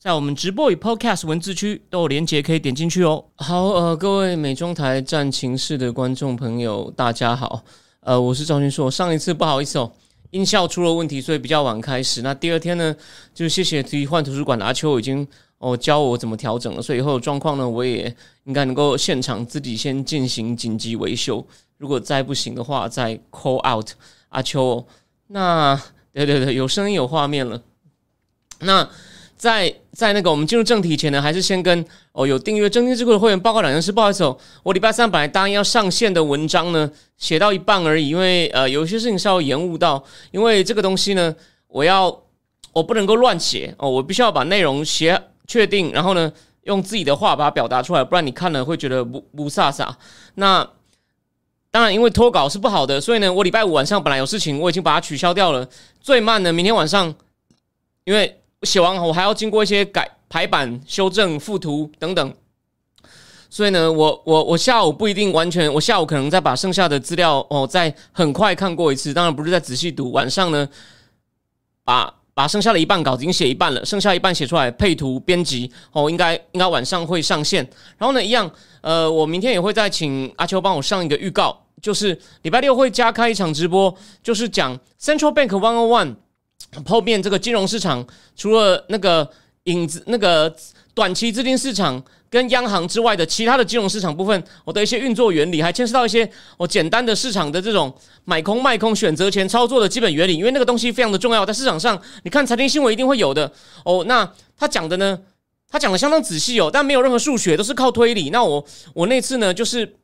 在我们直播与 Podcast 文字区都有连接，可以点进去哦。好，呃，各位美中台战情室的观众朋友，大家好。呃，我是赵军硕。上一次不好意思哦，音效出了问题，所以比较晚开始。那第二天呢，就是谢谢替换图书馆的阿秋已经哦教我怎么调整了，所以以后状况呢，我也应该能够现场自己先进行紧急维修。如果再不行的话，再 call out 阿秋。那对对对，有声音有画面了。那。在在那个我们进入正题前呢，还是先跟哦有订阅正听智库的会员报告两件事。不好意思哦，我礼拜三本来答应要上线的文章呢，写到一半而已，因为呃有些事情稍微延误到，因为这个东西呢，我要我不能够乱写哦，我必须要把内容写确定，然后呢用自己的话把它表达出来，不然你看了会觉得不不飒飒。那当然，因为脱稿是不好的，所以呢，我礼拜五晚上本来有事情，我已经把它取消掉了。最慢呢明天晚上，因为。写完我还要经过一些改排版、修正、附图等等，所以呢，我我我下午不一定完全，我下午可能再把剩下的资料哦再很快看过一次，当然不是在仔细读。晚上呢，把把剩下的一半稿子已经写一半了，剩下一半写出来配图编辑哦，应该应该晚上会上线。然后呢，一样呃，我明天也会再请阿秋帮我上一个预告，就是礼拜六会加开一场直播，就是讲 Central Bank One On One。后面这个金融市场，除了那个影子、那个短期资金市场跟央行之外的其他的金融市场部分，我的一些运作原理，还牵涉到一些我简单的市场的这种买空卖空、选择权操作的基本原理。因为那个东西非常的重要，在市场上，你看财经新闻一定会有的哦。那他讲的呢，他讲的相当仔细哦，但没有任何数学，都是靠推理。那我我那次呢，就是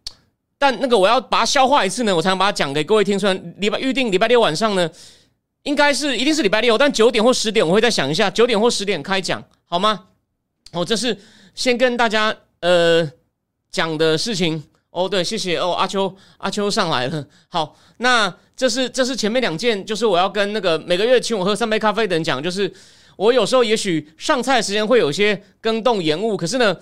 但那个我要把它消化一次呢，我才能把它讲给各位听。虽然礼拜预定礼拜六晚上呢。应该是一定是礼拜六，但九点或十点我会再想一下，九点或十点开讲好吗？哦，这是先跟大家呃讲的事情哦。对，谢谢哦，阿秋阿秋上来了。好，那这是这是前面两件，就是我要跟那个每个月请我喝三杯咖啡的人讲，就是我有时候也许上菜时间会有些更动延误，可是呢，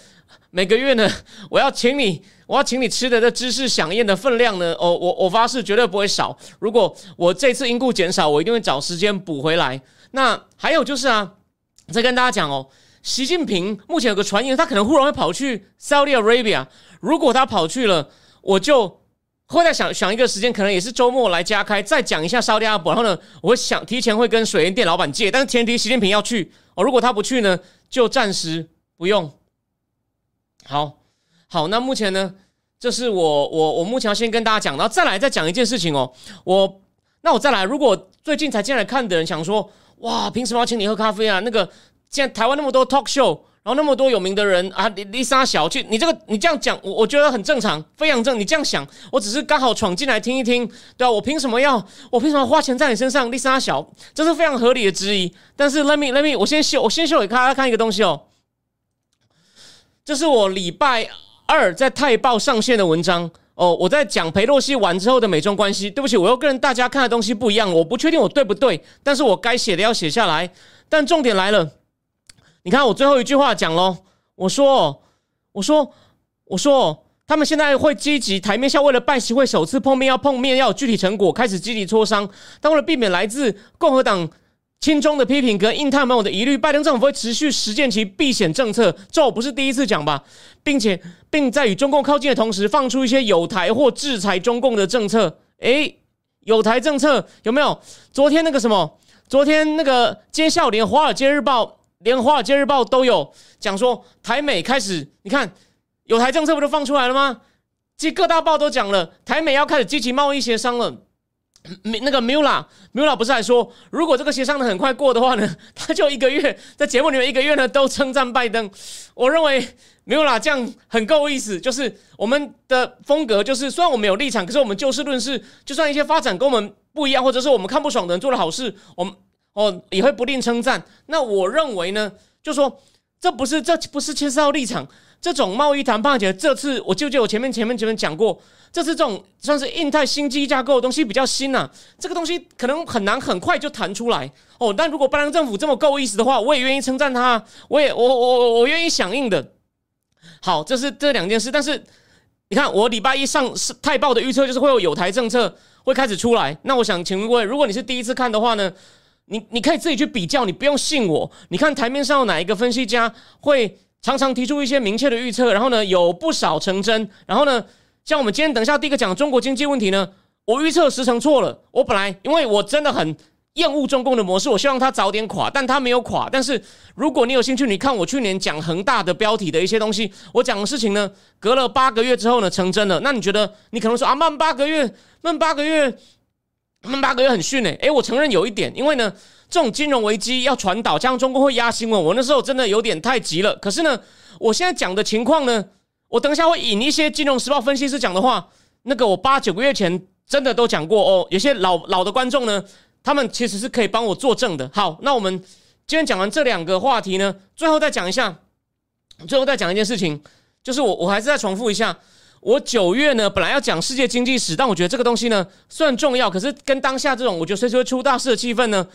每个月呢，我要请你。我要请你吃的这芝士飨宴的分量呢？哦，我我发誓绝对不会少。如果我这次因故减少，我一定会找时间补回来。那还有就是啊，再跟大家讲哦，习近平目前有个传言，他可能忽然会跑去 Saudi Arabia。如果他跑去了，我就会再想想一个时间，可能也是周末来加开，再讲一下 Saudi Arabia。然后呢，我想提前会跟水源店老板借，但是前提习近平要去哦。如果他不去呢，就暂时不用。好。好，那目前呢，这是我我我目前要先跟大家讲，然后再来再讲一件事情哦。我那我再来，如果最近才进来看的人想说，哇，凭什么要请你喝咖啡啊？那个现在台湾那么多 talk show，然后那么多有名的人啊，丽丽莎小去，你这个你这样讲，我我觉得很正常，非常正。你这样想，我只是刚好闯进来听一听，对啊，我凭什么要我凭什么花钱在你身上？丽莎小，这是非常合理的质疑。但是 let me let me，我先秀我先秀给大家看一个东西哦，这是我礼拜。二在《泰报》上线的文章哦，我在讲裴洛西完之后的美中关系。对不起，我又跟大家看的东西不一样，我不确定我对不对，但是我该写的要写下来。但重点来了，你看我最后一句话讲喽，我说，我说，我说，他们现在会积极台面下为了拜习会首次碰面要碰面要有具体成果，开始积极磋商，但为了避免来自共和党。轻中的批评跟印太盟友的疑虑，拜登政府会持续实践其避险政策。这我不是第一次讲吧，并且并在与中共靠近的同时，放出一些有台或制裁中共的政策。诶，有台政策有没有？昨天那个什么？昨天那个接校连《华尔街日报》连《华尔街日报》都有讲说，台美开始，你看有台政策不就放出来了吗？其实各大报都讲了，台美要开始积极贸易协商了。那个 Mula，Mula 不是还说，如果这个协商的很快过的话呢，他就一个月在节目里面一个月呢都称赞拜登。我认为 Mula 这样很够意思，就是我们的风格就是，虽然我们有立场，可是我们就事论事，就算一些发展跟我们不一样，或者是我们看不爽的人做了好事，我们哦也会不吝称赞。那我认为呢，就说这不是这不是牵涉到立场，这种贸易谈判，而且这次我就就我前面前面前面讲过，这次这种算是印太新机架构的东西比较新呐，这个东西可能很难很快就谈出来哦。但如果拜登政府这么够意思的话，我也愿意称赞他，我也我我我我愿意响应的。好，这是这两件事，但是你看我礼拜一上是泰报的预测就是会有有台政策会开始出来，那我想请问各位，如果你是第一次看的话呢？你你可以自己去比较，你不用信我。你看台面上有哪一个分析家会常常提出一些明确的预测，然后呢有不少成真。然后呢，像我们今天等一下第一个讲中国经济问题呢，我预测十成错了。我本来因为我真的很厌恶中共的模式，我希望它早点垮，但它没有垮。但是如果你有兴趣，你看我去年讲恒大的标题的一些东西，我讲的事情呢，隔了八个月之后呢成真了。那你觉得你可能说啊慢八个月，慢八个月。他们八个月很逊诶，诶，我承认有一点，因为呢，这种金融危机要传导，加上中国会压新闻，我那时候真的有点太急了。可是呢，我现在讲的情况呢，我等一下会引一些金融时报分析师讲的话，那个我八九个月前真的都讲过哦。有些老老的观众呢，他们其实是可以帮我作证的。好，那我们今天讲完这两个话题呢，最后再讲一下，最后再讲一件事情，就是我我还是再重复一下。我九月呢，本来要讲世界经济史，但我觉得这个东西呢，虽然重要，可是跟当下这种我觉得随时会出大事的气氛呢，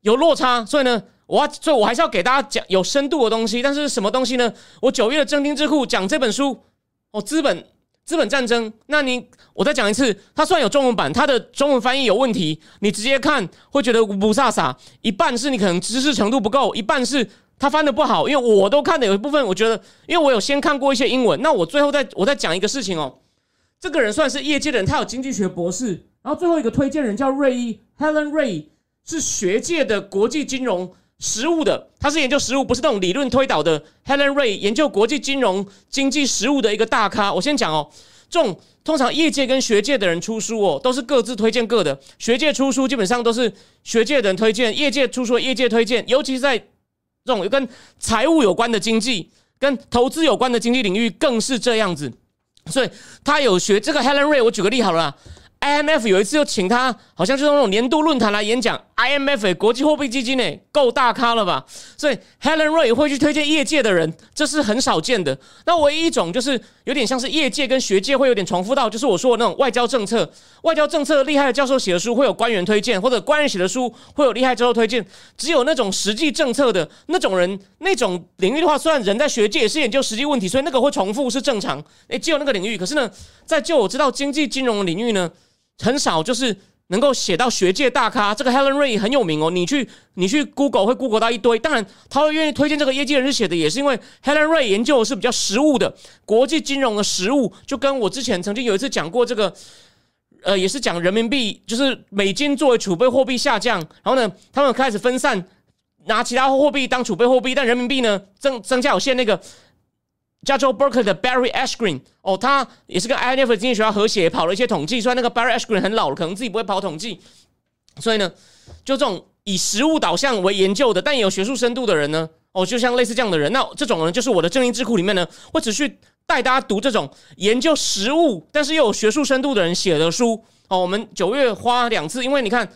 有落差，所以呢，我要，所以我还是要给大家讲有深度的东西。但是什么东西呢？我九月的正听智库讲这本书哦，资本资本战争。那你我再讲一次，它虽然有中文版，它的中文翻译有问题，你直接看会觉得不飒飒。一半是你可能知识程度不够，一半是。他翻的不好，因为我都看的有一部分，我觉得，因为我有先看过一些英文。那我最后再我再讲一个事情哦，这个人算是业界的人，他有经济学博士。然后最后一个推荐人叫瑞伊 Helen Ray，是学界的国际金融实务的，他是研究实务，不是那种理论推导的。Helen Ray 研究国际金融经济实务的一个大咖。我先讲哦，这种通常业界跟学界的人出书哦，都是各自推荐各的。学界出书基本上都是学界的人推荐，业界出书业界推荐，尤其是在。这种跟财务有关的经济、跟投资有关的经济领域更是这样子，所以他有学这个 Helen Ray。我举个例好了。IMF 有一次就请他，好像就是那种年度论坛来演讲。IMF 国际货币基金诶，够大咖了吧？所以 Helen Ray 会去推荐业界的人，这是很少见的。那唯一一种就是有点像是业界跟学界会有点重复到，就是我说的那种外交政策。外交政策厉害的教授写的书会有官员推荐，或者官员写的书会有厉害教授推荐。只有那种实际政策的那种人，那种领域的话，虽然人在学界也是研究实际问题，所以那个会重复是正常。诶，只有那个领域。可是呢，在就我知道经济金融领域呢。很少就是能够写到学界大咖，这个 Helen Ray 很有名哦。你去你去 Google 会 Google 到一堆，当然他会愿意推荐这个业界人士写的，也是因为 Helen Ray 研究的是比较实务的国际金融的实务，就跟我之前曾经有一次讲过这个，呃，也是讲人民币，就是美金作为储备货币下降，然后呢，他们开始分散拿其他货币当储备货币，但人民币呢增增加有限那个。加州 Berkeley 的 Barry Ashgreen 哦，他也是跟 INF 经济学家合写，跑了一些统计。虽然那个 Barry Ashgreen 很老了，可能自己不会跑统计，所以呢，就这种以实物导向为研究的，但也有学术深度的人呢，哦，就像类似这样的人，那这种人就是我的正音智库里面呢，会持续带大家读这种研究实物，但是又有学术深度的人写的书。哦，我们九月花两次，因为你看。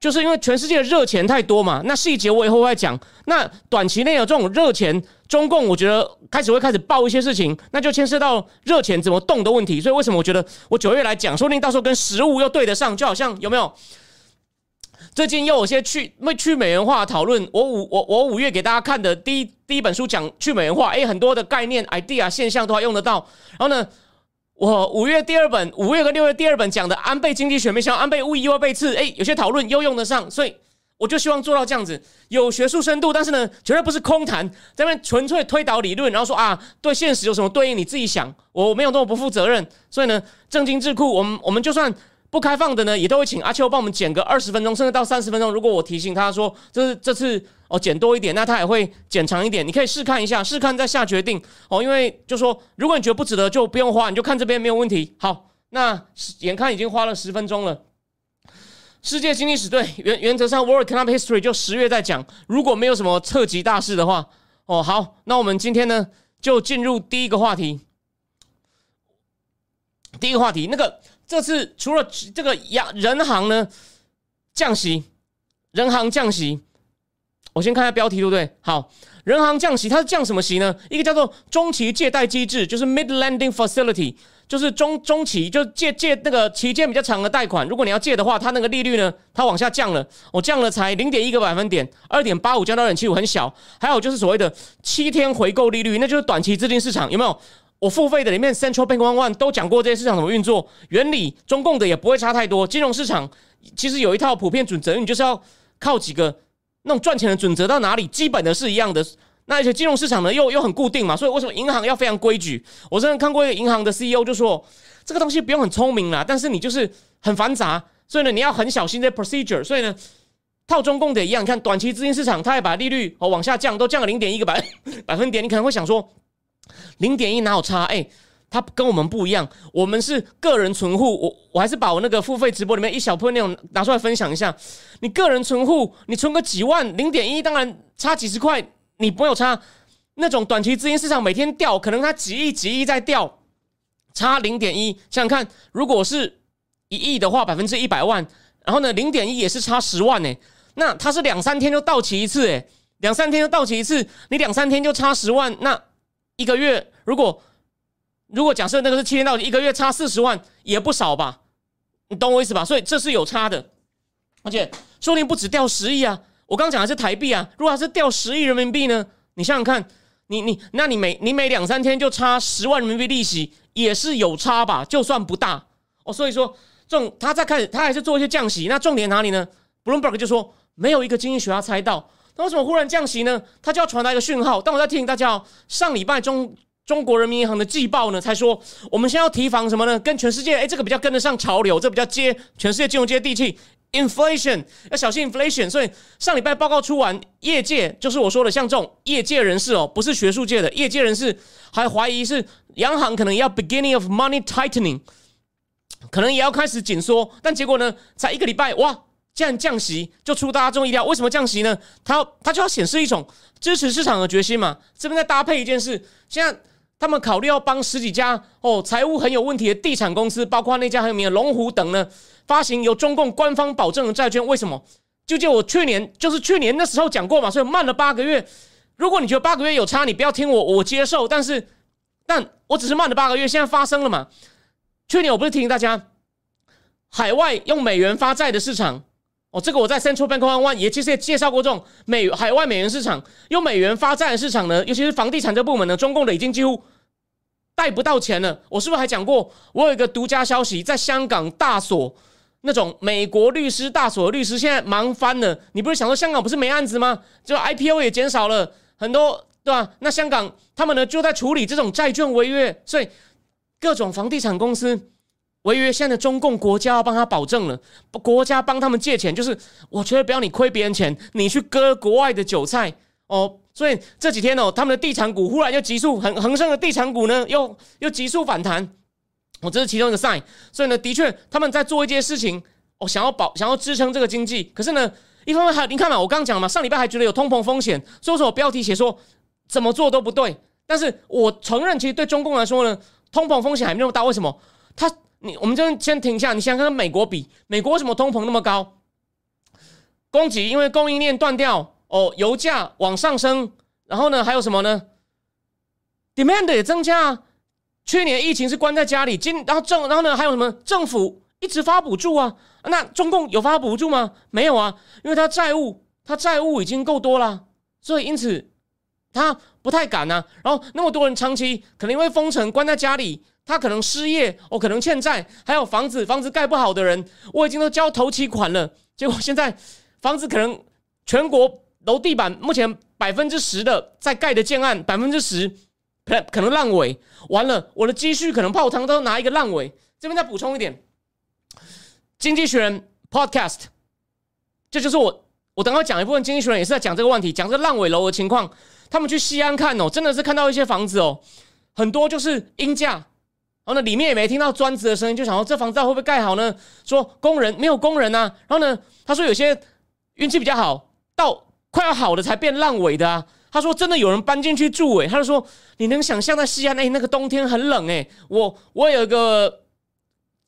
就是因为全世界的热钱太多嘛，那细节我以后会讲。那短期内有这种热钱，中共我觉得开始会开始爆一些事情，那就牵涉到热钱怎么动的问题。所以为什么我觉得我九月来讲，说不定到时候跟实物又对得上，就好像有没有？最近又有些去没去美元化讨论。我五我我五月给大家看的第一第一本书讲去美元化，诶，很多的概念 idea 现象都还用得到。然后呢？我五月第二本，五月跟六月第二本讲的安倍经济学，没想到安倍无疑又被刺，哎，有些讨论又用得上，所以我就希望做到这样子，有学术深度，但是呢，绝对不是空谈，这边纯粹推导理论，然后说啊，对现实有什么对应，你自己想，我没有那么不负责任，所以呢，正经智库，我们我们就算。不开放的呢，也都会请阿秋帮我们剪个二十分钟，甚至到三十分钟。如果我提醒他说，这是这次哦剪多一点，那他也会剪长一点。你可以试看一下，试看再下决定哦。因为就说，如果你觉得不值得，就不用花，你就看这边没有问题。好，那眼看已经花了十分钟了。世界经济史对原原则上，World Economic History 就十月再讲。如果没有什么特级大事的话，哦好，那我们今天呢就进入第一个话题。第一个话题，那个。这次除了这个央人行呢降息，人行降息，我先看下标题对不对？好，人行降息，它是降什么息呢？一个叫做中期借贷机制，就是 Mid Lending Facility，就是中中期就借借那个期间比较长的贷款，如果你要借的话，它那个利率呢，它往下降了，我降了才零点一个百分点，二点八五降到二点七五，很小。还有就是所谓的七天回购利率，那就是短期资金市场，有没有？我付费的里面 Central Bank One One 都讲过这些市场怎么运作原理，中共的也不会差太多。金融市场其实有一套普遍准则，你就是要靠几个。那种赚钱的准则到哪里？基本的是一样的。那而且金融市场呢，又又很固定嘛，所以为什么银行要非常规矩？我之前看过一个银行的 CEO 就说，这个东西不用很聪明啦，但是你就是很繁杂，所以呢，你要很小心这 procedure。所以呢，套中共的一样，你看短期资金市场，它也把利率哦往下降，都降了零点一个百百分点。你可能会想说，零点一哪有差？哎。它跟我们不一样，我们是个人存户，我我还是把我那个付费直播里面一小部分内容拿出来分享一下。你个人存户，你存个几万，零点一当然差几十块，你不有差。那种短期资金市场每天掉，可能它几亿几亿在掉，差零点一，想想看，如果是一亿的话，百分之一百万，然后呢，零点一也是差十万呢。那它是两三天就到期一次，诶，两三天就到期一次，你两三天就差十万，那一个月如果。如果假设那个是七天到期，一个月差四十万也不少吧？你懂我意思吧？所以这是有差的，而且说不定不止掉十亿啊！我刚讲的是台币啊，如果还是掉十亿人民币呢？你想想看，你你那你每你每两三天就差十万人民币利息，也是有差吧？就算不大哦。所以说，这种他在开始他还是做一些降息，那重点哪里呢？Bloomberg 就说没有一个经济学家猜到，那为什么忽然降息呢？他就要传达一个讯号。但我在提醒大家哦，上礼拜中。中国人民银行的季报呢，才说我们现在要提防什么呢？跟全世界，哎，这个比较跟得上潮流，这比较接全世界金融接地气。Inflation 要小心 inflation。所以上礼拜报告出完，业界就是我说的，像这种业界人士哦，不是学术界的业界人士，还怀疑是央行可能要 beginning of money tightening，可能也要开始紧缩。但结果呢，才一个礼拜，哇，竟然降息，就出大家众意料。为什么降息呢？它它就要显示一种支持市场的决心嘛。这边再搭配一件事，现在。他们考虑要帮十几家哦财务很有问题的地产公司，包括那家很有名的龙湖等呢，发行由中共官方保证的债券。为什么？就就我去年就是去年那时候讲过嘛，所以慢了八个月。如果你觉得八个月有差，你不要听我，我接受。但是，但我只是慢了八个月，现在发生了嘛？去年我不是提醒大家，海外用美元发债的市场哦，这个我在 Central Bank One One 也其实也介绍过这种美海外美元市场用美元发债的市场呢，尤其是房地产这部门呢，中共的已经几乎。贷不到钱了，我是不是还讲过？我有一个独家消息，在香港大所那种美国律师大所的律师现在忙翻了。你不是想说香港不是没案子吗？就 IPO 也减少了很多，对吧？那香港他们呢就在处理这种债券违约，所以各种房地产公司违约，现在的中共国家要帮他保证了，国家帮他们借钱，就是我觉得不要你亏别人钱，你去割国外的韭菜哦。所以这几天哦，他们的地产股忽然又急速恒恒生的地产股呢，又又急速反弹，哦，这是其中一个 sign。所以呢，的确他们在做一件事情，哦，想要保，想要支撑这个经济。可是呢，一方面还你看嘛，我刚刚讲嘛，上礼拜还觉得有通膨风险，所以说我标题写说怎么做都不对。但是我承认，其实对中共来说呢，通膨风险还没那么大。为什么？他你我们就先停下，你想跟美国比，美国为什么通膨那么高？供给因为供应链断掉。哦，油价往上升，然后呢，还有什么呢？demand 也增加。去年疫情是关在家里，今然后政然后呢，还有什么？政府一直发补助啊。那中共有发补助吗？没有啊，因为他债务，他债务已经够多了，所以因此他不太敢呐。然后那么多人长期可能因为封城关在家里，他可能失业，哦，可能欠债，还有房子房子盖不好的人，我已经都交头期款了，结果现在房子可能全国。楼地板目前百分之十的在盖的建案，百分之十可可能烂尾，完了我的积蓄可能泡汤都拿一个烂尾。这边再补充一点，《经济学人》Podcast，这就是我我等会讲一部分《经济学人》也是在讲这个问题，讲这烂尾楼的情况。他们去西安看哦，真的是看到一些房子哦，很多就是阴价，然后呢里面也没听到砖子的声音，就想说这房子会不会盖好呢？说工人没有工人啊，然后呢他说有些运气比较好到。快要好的才变烂尾的啊！他说真的有人搬进去住诶，他就说你能想象在西安哎那个冬天很冷诶，我我有一个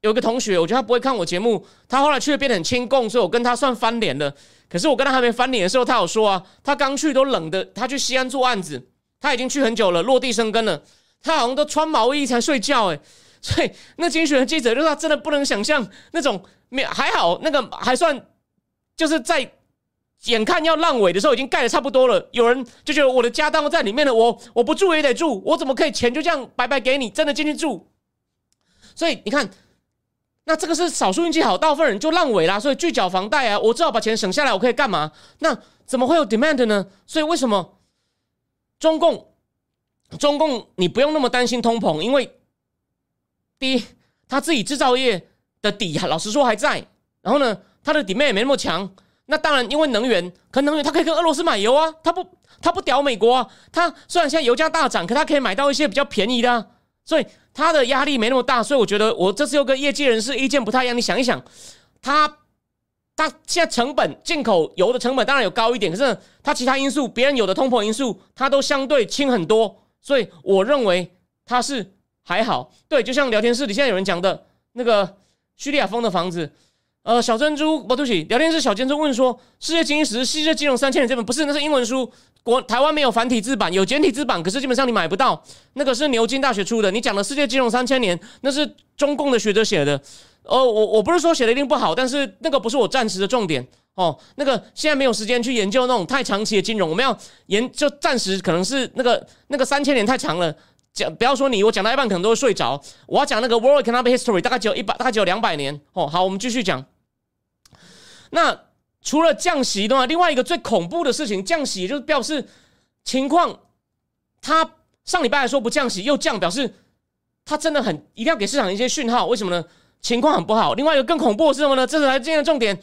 有个同学，我觉得他不会看我节目，他后来去了变得很亲共，所以我跟他算翻脸了。可是我跟他还没翻脸的时候，他有说啊，他刚去都冷的，他去西安做案子，他已经去很久了，落地生根了，他好像都穿毛衣才睡觉，诶。所以那精选的记者就说，他真的不能想象那种没还好，那个还算就是在眼看要烂尾的时候，已经盖的差不多了。有人就觉得我的家当都在里面了，我我不住也得住，我怎么可以钱就这样白白给你？真的进去住？所以你看，那这个是少数运气好，大部分人就烂尾啦。所以拒缴房贷啊，我只好把钱省下来，我可以干嘛？那怎么会有 demand 呢？所以为什么中共中共你不用那么担心通膨？因为第一，他自己制造业的底，老实说还在。然后呢，他的底面也没那么强。那当然，因为能源，可能源他可以跟俄罗斯买油啊，他不，他不屌美国啊。他虽然现在油价大涨，可他可以买到一些比较便宜的，啊所以他的压力没那么大。所以我觉得，我这次又跟业界人士意见不太一样。你想一想，他他现在成本进口油的成本当然有高一点，可是他其他因素，别人有的通膨因素，他都相对轻很多。所以我认为他是。还好，对，就像聊天室里现在有人讲的那个叙利亚风的房子，呃，小珍珠，不对不起，聊天室小珍珠问说，《世界经济史》《世界金融三千年》这本不是，那是英文书，国台湾没有繁体字版，有简体字版，可是基本上你买不到。那个是牛津大学出的，你讲的《世界金融三千年》，那是中共的学者写的。哦，我我不是说写的一定不好，但是那个不是我暂时的重点哦。那个现在没有时间去研究那种太长期的金融，我们要研就暂时可能是那个那个三千年太长了。讲不要说你，我讲到一半可能都会睡着。我要讲那个 World Economic History，大概只有一百，大概只有两百年。哦，好，我们继续讲。那除了降息的话，另外一个最恐怖的事情，降息就是表示情况，他上礼拜还说不降息，又降，表示他真的很一定要给市场一些讯号。为什么呢？情况很不好。另外一个更恐怖的是什么呢？这是来今天的重点，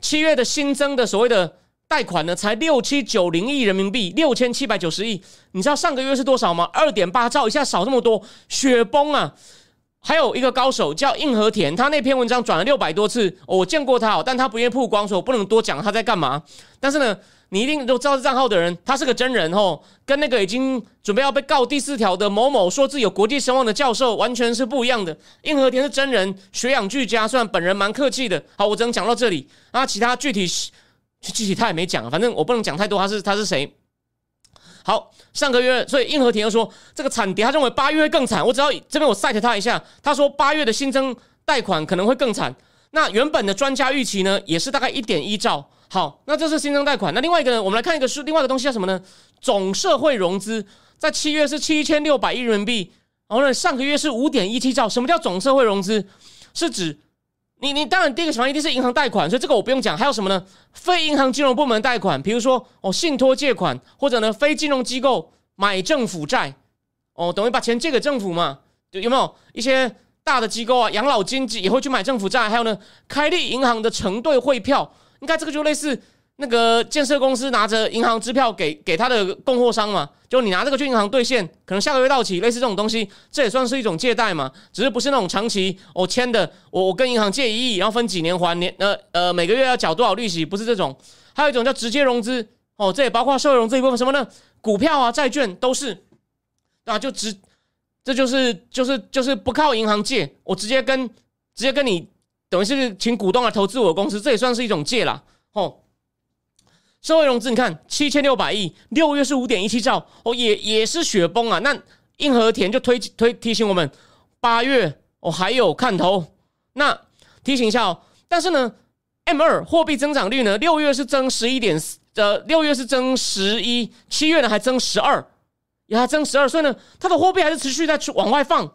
七月的新增的所谓的。贷款呢才六七九零亿人民币，六千七百九十亿。你知道上个月是多少吗？二点八兆，一下少这么多，雪崩啊！还有一个高手叫硬和田，他那篇文章转了六百多次，我见过他哦，但他不愿意曝光，所以我不能多讲他在干嘛。但是呢，你一定都知道账号的人，他是个真人哦，跟那个已经准备要被告第四条的某某说自己有国际声望的教授完全是不一样的。硬和田是真人，学养俱佳，虽然本人蛮客气的。好，我只能讲到这里啊，其他具体。具体他也没讲，反正我不能讲太多。他是他是谁？好，上个月，所以硬和田又说这个惨跌，他认为八月会更惨。我只要这边我 cite 他一下，他说八月的新增贷款可能会更惨。那原本的专家预期呢，也是大概一点一兆。好，那这是新增贷款。那另外一个呢，我们来看一个是另外一个东西叫什么呢？总社会融资在七月是七千六百亿人民币，然后呢，上个月是五点一七兆。什么叫总社会融资？是指你你当然第一个情况一定是银行贷款，所以这个我不用讲。还有什么呢？非银行金融部门贷款，比如说哦信托借款，或者呢非金融机构买政府债，哦等于把钱借给政府嘛？有没有一些大的机构啊，养老金也会去买政府债？还有呢，开立银行的承兑汇票，应该这个就类似。那个建设公司拿着银行支票给给他的供货商嘛，就你拿这个去银行兑现，可能下个月到期，类似这种东西，这也算是一种借贷嘛，只是不是那种长期我签的，我我跟银行借一亿，然后分几年还，年呃呃每个月要缴多少利息，不是这种，还有一种叫直接融资，哦，这也包括社会融资一部分，什么呢？股票啊、债券都是，啊，就直，这就是就是就是不靠银行借，我直接跟直接跟你，等于是请股东来投资我的公司，这也算是一种借啦，哦。社会融资，你看七千六百亿，六月是五点一七兆，哦，也也是雪崩啊。那硬和田就推推提醒我们，八月哦还有看头。那提醒一下哦，但是呢，M 二货币增长率呢，六月是增十一点四，呃，六月是增十一，七月呢还增十二，也还增十二，所以呢，它的货币还是持续在往外放，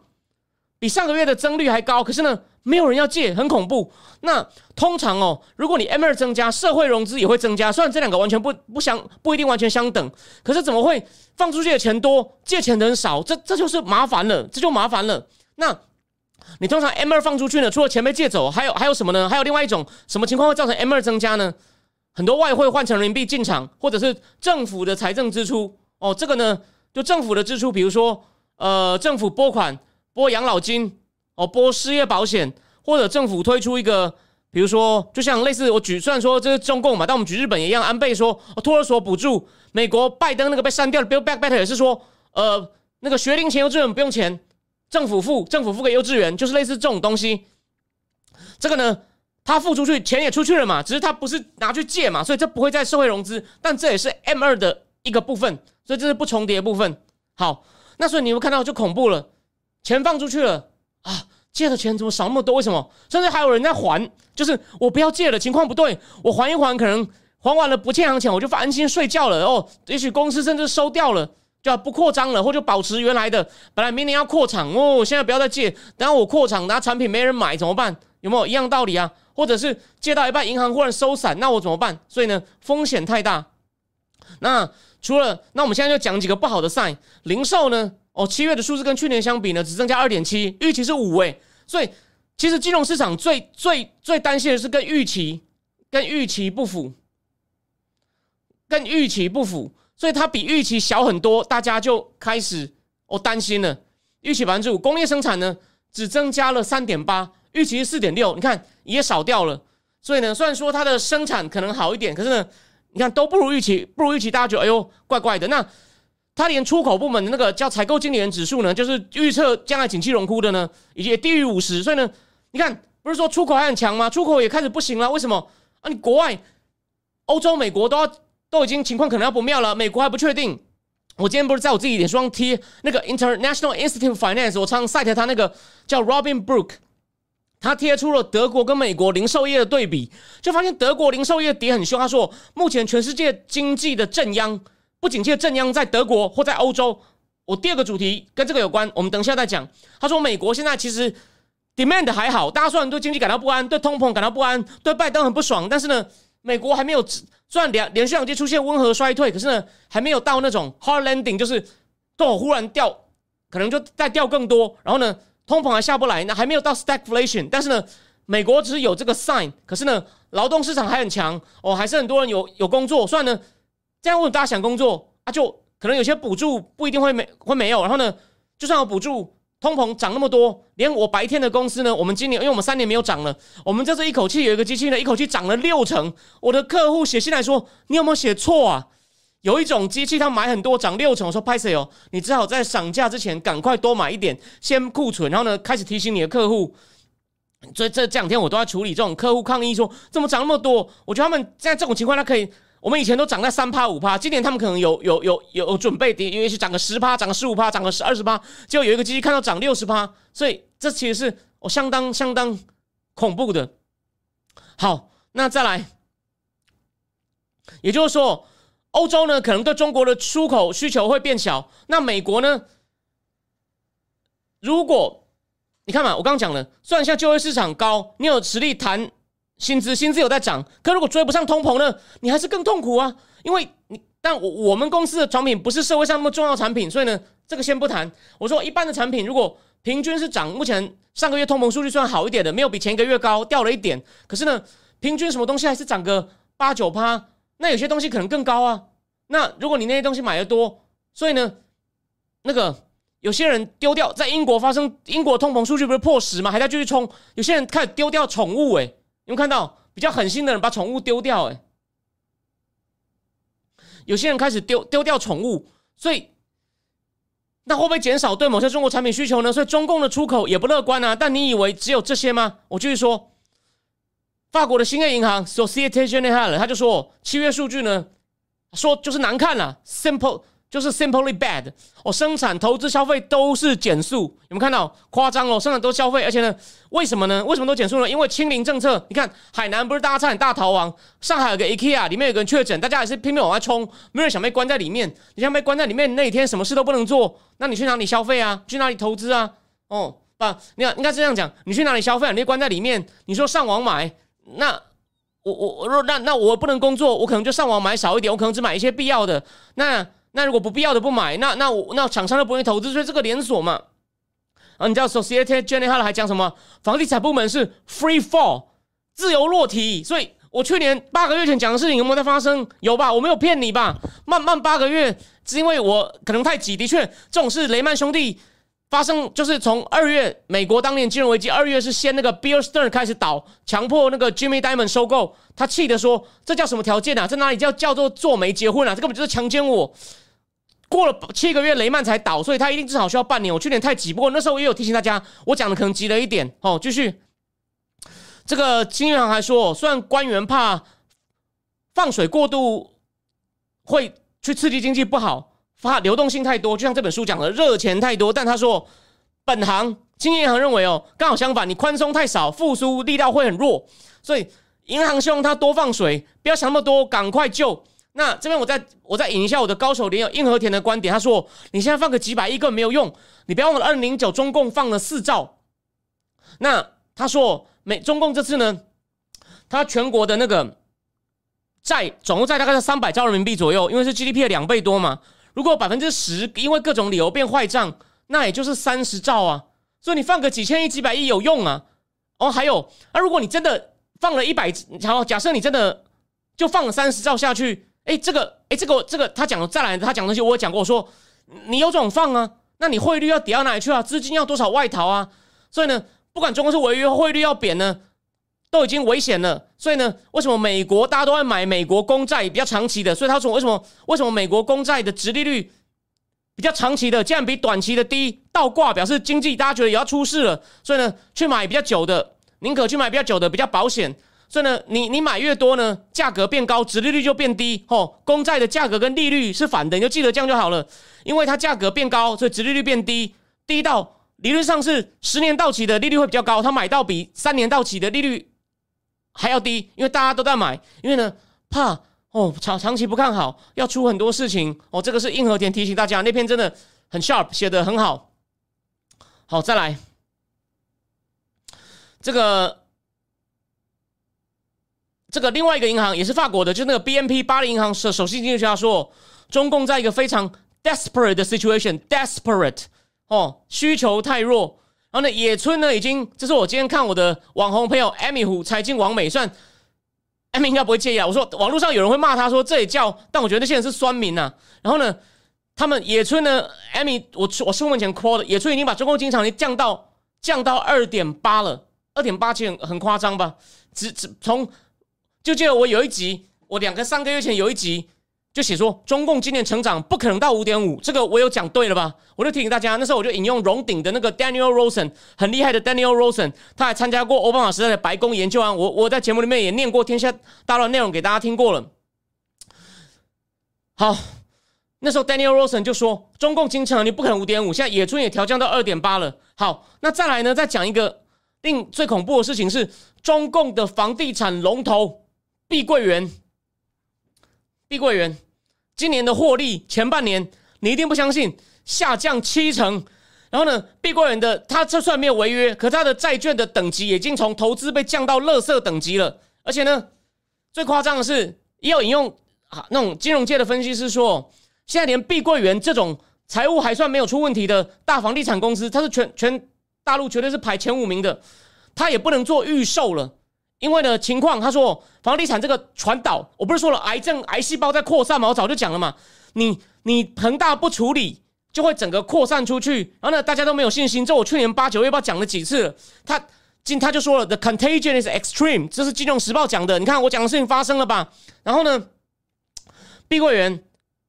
比上个月的增率还高。可是呢。没有人要借，很恐怖。那通常哦，如果你 M 二增加，社会融资也会增加。虽然这两个完全不不相不一定完全相等，可是怎么会放出去的钱多，借钱的人少？这这就是麻烦了，这就麻烦了。那你通常 M 二放出去呢，除了钱被借走，还有还有什么呢？还有另外一种什么情况会造成 M 二增加呢？很多外汇换成人民币进场，或者是政府的财政支出哦。这个呢，就政府的支出，比如说呃，政府拨款拨养老金。哦，拨失业保险，或者政府推出一个，比如说，就像类似我举，虽然说这是中共嘛，但我们举日本也一样，安倍说托儿所补助，美国拜登那个被删掉的 Build Back Better 也是说，呃，那个学龄前幼稚园不用钱，政府付，政府付给幼稚园，就是类似这种东西。这个呢，他付出去钱也出去了嘛，只是他不是拿去借嘛，所以这不会在社会融资，但这也是 M 二的一个部分，所以这是不重叠部分。好，那所以你会看到就恐怖了，钱放出去了啊，借的钱怎么少那么多？为什么？甚至还有人在还，就是我不要借了，情况不对，我还一还，可能还完了不欠行钱，我就安心睡觉了哦。也许公司甚至收掉了。就不扩张了，或者保持原来的。本来明年要扩厂哦，现在不要再借。等下我扩厂，拿产品没人买怎么办？有？没有？一样道理啊？或者是借到一半，银行忽然收散，那我怎么办？所以呢，风险太大。那除了那，我们现在就讲几个不好的 sign。零售呢？哦，七月的数字跟去年相比呢，只增加二点七，预期是五诶。所以其实金融市场最最最担心的是跟预期跟预期不符，跟预期不符。所以它比预期小很多，大家就开始哦担心了。预期百分之五，工业生产呢只增加了三点八，预期是四点六，你看也少掉了。所以呢，虽然说它的生产可能好一点，可是呢，你看都不如预期，不如预期，大家觉得哎呦怪怪的。那它连出口部门的那个叫采购经理人指数呢，就是预测将来景气荣枯的呢，也低于五十。所以呢，你看不是说出口还很强吗？出口也开始不行了，为什么啊？你国外欧洲、美国都要。都已经情况可能要不妙了，美国还不确定。我今天不是在我自己脸书上贴那个 International Institute Finance，我常 cite 他那个叫 Robin Brook，他贴出了德国跟美国零售业的对比，就发现德国零售业跌很凶。他说，目前全世界经济的正央，不景气的正央在德国或在欧洲。我第二个主题跟这个有关，我们等一下再讲。他说，美国现在其实 demand 还好，大家虽然对经济感到不安，对通膨感到不安，对拜登很不爽，但是呢。美国还没有，虽然连连续两季出现温和衰退，可是呢，还没有到那种 hard landing，就是都忽然掉，可能就再掉更多。然后呢，通膨还下不来，那还没有到 stagflation。但是呢，美国只是有这个 sign，可是呢，劳动市场还很强哦，还是很多人有有工作。算呢，这样为什么大家想工作啊？就可能有些补助不一定会没会没有。然后呢，就算有补助。通膨涨那么多，连我白天的公司呢，我们今年因为我们三年没有涨了，我们这次一口气有一个机器呢，一口气涨了六成。我的客户写信来说，你有没有写错啊？有一种机器他买很多涨六成，我说拍谁哦？你只好在涨价之前赶快多买一点，先库存，然后呢开始提醒你的客户。所以这这两天我都在处理这种客户抗议说怎么涨那么多？我觉得他们现在这种情况他可以。我们以前都涨在三趴五趴，今年他们可能有有有有准备跌，也许涨个十趴，涨个十五趴，涨个十二十趴，结果有一个机器看到涨六十趴，所以这其实是我相当相当恐怖的。好，那再来，也就是说，欧洲呢可能对中国的出口需求会变小，那美国呢？如果你看嘛，我刚刚讲了，虽然现在就业市场高，你有实力谈。薪资薪资有在涨，可如果追不上通膨呢？你还是更痛苦啊！因为你，但我我们公司的产品不是社会上那么重要产品，所以呢，这个先不谈。我说一般的产品，如果平均是涨，目前上个月通膨数据算好一点的，没有比前一个月高，掉了一点。可是呢，平均什么东西还是涨个八九趴，那有些东西可能更高啊。那如果你那些东西买的多，所以呢，那个有些人丢掉，在英国发生英国通膨数据不是破十吗？还在继续冲，有些人开始丢掉宠物，诶，有看到比较狠心的人把宠物丢掉，哎，有些人开始丢丢掉宠物，所以那会不会减少对某些中国产品需求呢？所以中共的出口也不乐观啊。但你以为只有这些吗？我继续说，法国的兴业银行 Societe Generale 他就说，七月数据呢，说就是难看了，simple。就是 simply bad，哦，生产、投资、消费都是减速，有没有看到夸张哦？生产都消费，而且呢，为什么呢？为什么都减速呢？因为清零政策。你看海南不是大家差点大逃亡，上海有个 IKEA 里面有个人确诊，大家还是拼命往外冲，没人想被关在里面。你想被关在里面，那一天什么事都不能做，那你去哪里消费啊？去哪里投资啊？哦，不，你看应该是这样讲，你去哪里消费啊？你被关在里面，你说上网买，那我我我说那那我不能工作，我可能就上网买少一点，我可能只买一些必要的那。那如果不必要的不买，那那我那厂商都不愿意投资，所以这个连锁嘛，啊，你知道 Societe Generale 还讲什么？房地产部门是 free fall，自由落体。所以我去年八个月前讲的事情有没有在发生？有吧？我没有骗你吧？慢慢八个月，是因为我可能太急。的确，这种事雷曼兄弟发生，就是从二月美国当年金融危机，二月是先那个 Bear Stearn 开始倒，强迫那个 Jimmy Diamond 收购，他气的说：“这叫什么条件啊？这哪里叫叫做做媒结婚啊？这根本就是强奸我。”过了七个月，雷曼才倒，所以他一定至少需要半年。我去年太急，不过那时候也有提醒大家，我讲的可能急了一点。哦，继续，这个金银行还说，虽然官员怕放水过度会去刺激经济不好，发流动性太多，就像这本书讲的热钱太多，但他说本行金银行认为哦，刚好相反，你宽松太少，复苏力道会很弱，所以银行希望他多放水，不要想那么多，赶快救。那这边我再我再引一下我的高手连友硬和田的观点，他说你现在放个几百亿根本没有用，你不要忘了二零零九中共放了四兆，那他说美中共这次呢，他全国的那个债总共债大概是三百兆人民币左右，因为是 GDP 的两倍多嘛，如果百分之十因为各种理由变坏账，那也就是三十兆啊，所以你放个几千亿几百亿有用啊，哦还有啊如果你真的放了一百，好假设你真的就放了三十兆下去。哎，这个，哎，这个，这个，他讲的再来，他讲东西，我讲过，我说你有种放啊，那你汇率要跌到哪里去啊？资金要多少外逃啊？所以呢，不管中国是违约，汇率要贬呢，都已经危险了。所以呢，为什么美国大家都在买美国公债比较长期的？所以他说为什么为什么美国公债的殖利率比较长期的，竟然比短期的低？倒挂表示经济大家觉得也要出事了，所以呢，去买比较久的，宁可去买比较久的，比较保险。所以呢，你你买越多呢，价格变高，殖利率就变低。吼，公债的价格跟利率是反的，你就记得这样就好了。因为它价格变高，所以殖利率变低，低到理论上是十年到期的利率会比较高，它买到比三年到期的利率还要低，因为大家都在买。因为呢，怕哦长长期不看好，要出很多事情哦。这个是硬和田提醒大家，那篇真的很 sharp，写的很好。好，再来这个。这个另外一个银行也是法国的，就是那个 BNP 巴黎银行首首席经济学家说，中共在一个非常 desperate 的 situation，desperate 哦，需求太弱。然后呢，野村呢已经，这是我今天看我的网红朋友艾米虎财经王美，算艾米应该不会介意啊。我说网络上有人会骂他说这也叫，但我觉得那些人是酸民呐。然后呢，他们野村呢，艾米我我出门前 call 的，野村已经把中共经常降到降到二点八了，二点八其实很夸张吧？只只从就记得我有一集，我两个三个月前有一集就写说，中共今年成长不可能到五点五，这个我有讲对了吧？我就提醒大家，那时候我就引用荣鼎的那个 Daniel Rosen，很厉害的 Daniel Rosen，他还参加过奥巴马时代的白宫研究啊。我我在节目里面也念过天下大乱内容给大家听过了。好，那时候 Daniel Rosen 就说，中共经常你不可能五点五，现在野村也调降到二点八了。好，那再来呢，再讲一个令最恐怖的事情是，中共的房地产龙头。碧桂园，碧桂园今年的获利前半年，你一定不相信，下降七成。然后呢，碧桂园的它就算没有违约，可它的债券的等级已经从投资被降到垃圾等级了。而且呢，最夸张的是，也有引用啊那种金融界的分析师说，现在连碧桂园这种财务还算没有出问题的大房地产公司，它是全全大陆绝对是排前五名的，它也不能做预售了。因为呢，情况他说，房地产这个传导，我不是说了，癌症癌细胞在扩散嘛，我早就讲了嘛。你你恒大不处理，就会整个扩散出去，然后呢，大家都没有信心。这我去年八九月不知道讲了几次，他今他就说了，the contagion is extreme，这是金融时报讲的。你看我讲的事情发生了吧？然后呢，碧桂园，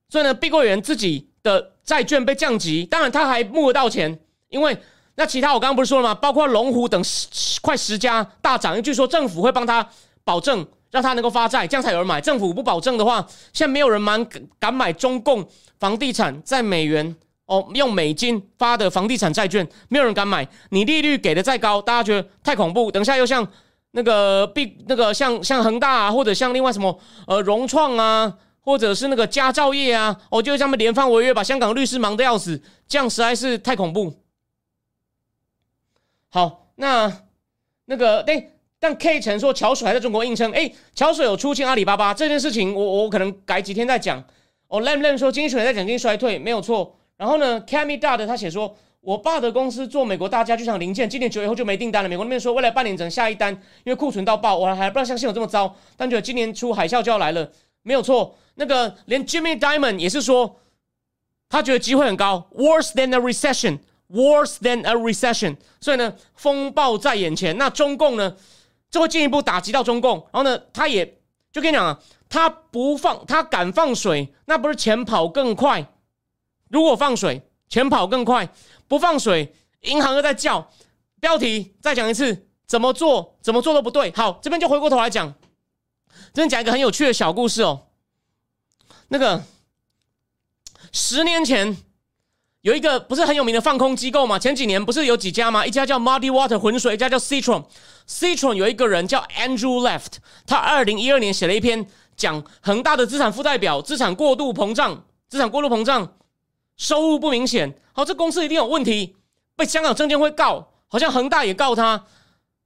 所以呢，碧桂园自己的债券被降级，当然他还募得到钱，因为。那其他我刚刚不是说了吗？包括龙湖等十快十家大涨，据说政府会帮他保证，让他能够发债，这样才有人买。政府不保证的话，现在没有人蛮敢买中共房地产在美元哦用美金发的房地产债券，没有人敢买。你利率给的再高，大家觉得太恐怖。等下又像那个 B 那个像像恒大啊，或者像另外什么呃融创啊，或者是那个佳兆业啊，哦，就他们连番违约，把香港律师忙得要死，这样实在是太恐怖。好，那那个对，但 K 城说桥水还在中国硬撑，哎，桥水有出清阿里巴巴这件事情，我我可能改几天再讲。哦，Lam Lam 说经济学在讲经济衰退，没有错。然后呢，Cammy 大的他写说，我爸的公司做美国大家具厂零件，今年九月后就没订单了。美国那边说未来半年整下一单，因为库存到爆，我还不知道相信有这么糟，但觉得今年出海啸就要来了，没有错。那个连 Jimmy Diamond 也是说，他觉得机会很高，worse than a recession。Worse than a recession，所以呢，风暴在眼前。那中共呢，就会进一步打击到中共。然后呢，他也就跟你讲啊，他不放，他敢放水，那不是钱跑更快？如果放水，钱跑更快；不放水，银行又在叫。标题再讲一次：怎么做怎么做都不对。好，这边就回过头来讲，这边讲一个很有趣的小故事哦。那个十年前有一个不是很有名的放空机构吗？前几年不是有几家吗？一家叫 Muddy Water 浑水，一家叫 Citron。Citron 有一个人叫 Andrew Left，他二零一二年写了一篇讲恒大的资产负债表、资产过度膨胀、资产过度膨胀、收入不明显。好，这公司一定有问题，被香港证监会告，好像恒大也告他，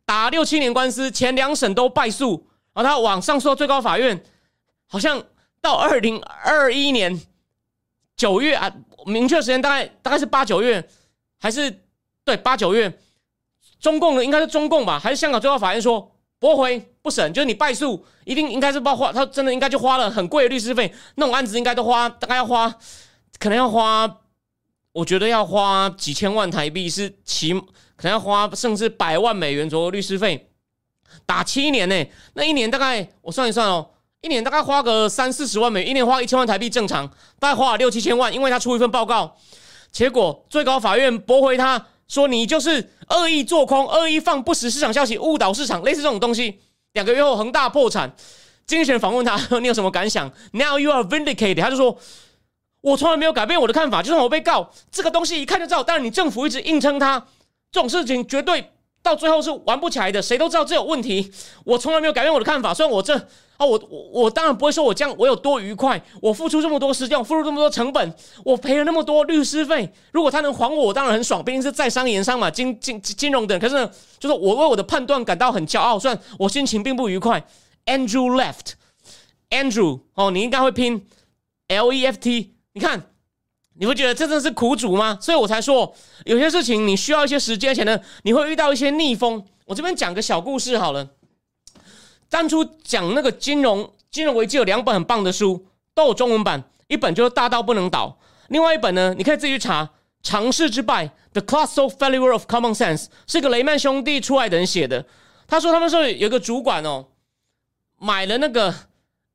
打六七年官司，前两审都败诉，然后他往上诉到最高法院，好像到二零二一年九月啊，明确时间大概大概是八九月，还是对八九月。中共的应该是中共吧，还是香港最高法院说驳回不审？就是你败诉，一定应该是不花，他真的应该就花了很贵的律师费，那种案子应该都花，大概要花，可能要花，我觉得要花几千万台币，是起可能要花甚至百万美元左右律师费，打七年呢，那一年大概我算一算哦，一年大概花个三四十万美，一年花一千万台币正常，大概花了六七千万，因为他出一份报告，结果最高法院驳回他。说你就是恶意做空、恶意放不实市场消息、误导市场，类似这种东西。两个月后，恒大破产。经纪人访问他，你有什么感想？Now you are vindicated。他就说，我从来没有改变我的看法，就算我被告，这个东西一看就知道。但是你政府一直硬撑他，这种事情绝对到最后是玩不起来的。谁都知道这有问题。我从来没有改变我的看法，虽然我这。啊，我我我当然不会说我这样我有多愉快，我付出这么多时间，我付出这么多成本，我赔了那么多律师费，如果他能还我，我当然很爽，毕竟是在商言商嘛，金金金融的。可是呢，就是我为我的判断感到很骄傲，虽然我心情并不愉快。Andrew left，Andrew 哦，你应该会拼 L E F T，你看，你会觉得这真的是苦主吗？所以我才说，有些事情你需要一些时间，而且呢，你会遇到一些逆风。我这边讲个小故事好了。当初讲那个金融金融危机有两本很棒的书，都有中文版，一本就是《大到不能倒》，另外一本呢，你可以自己去查《尝试之败》（The Colossal Failure of Common Sense），是个雷曼兄弟出来的人写的。他说他们说有个主管哦，买了那个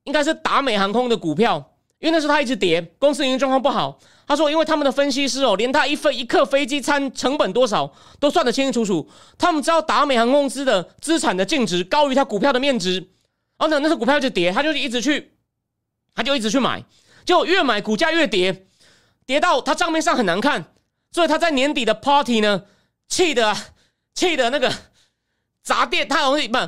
应该是达美航空的股票。因为那时候他一直跌，公司营运状况不好。他说，因为他们的分析师哦，连他一份一克飞机餐成本多少都算得清清楚楚。他们知道达美航空公司的资产的净值高于他股票的面值，然后呢，那时候股票就跌，他就一直去，他就一直去买，就越买股价越跌，跌到他账面上很难看。所以他在年底的 party 呢，气的气的那个砸店，他容易不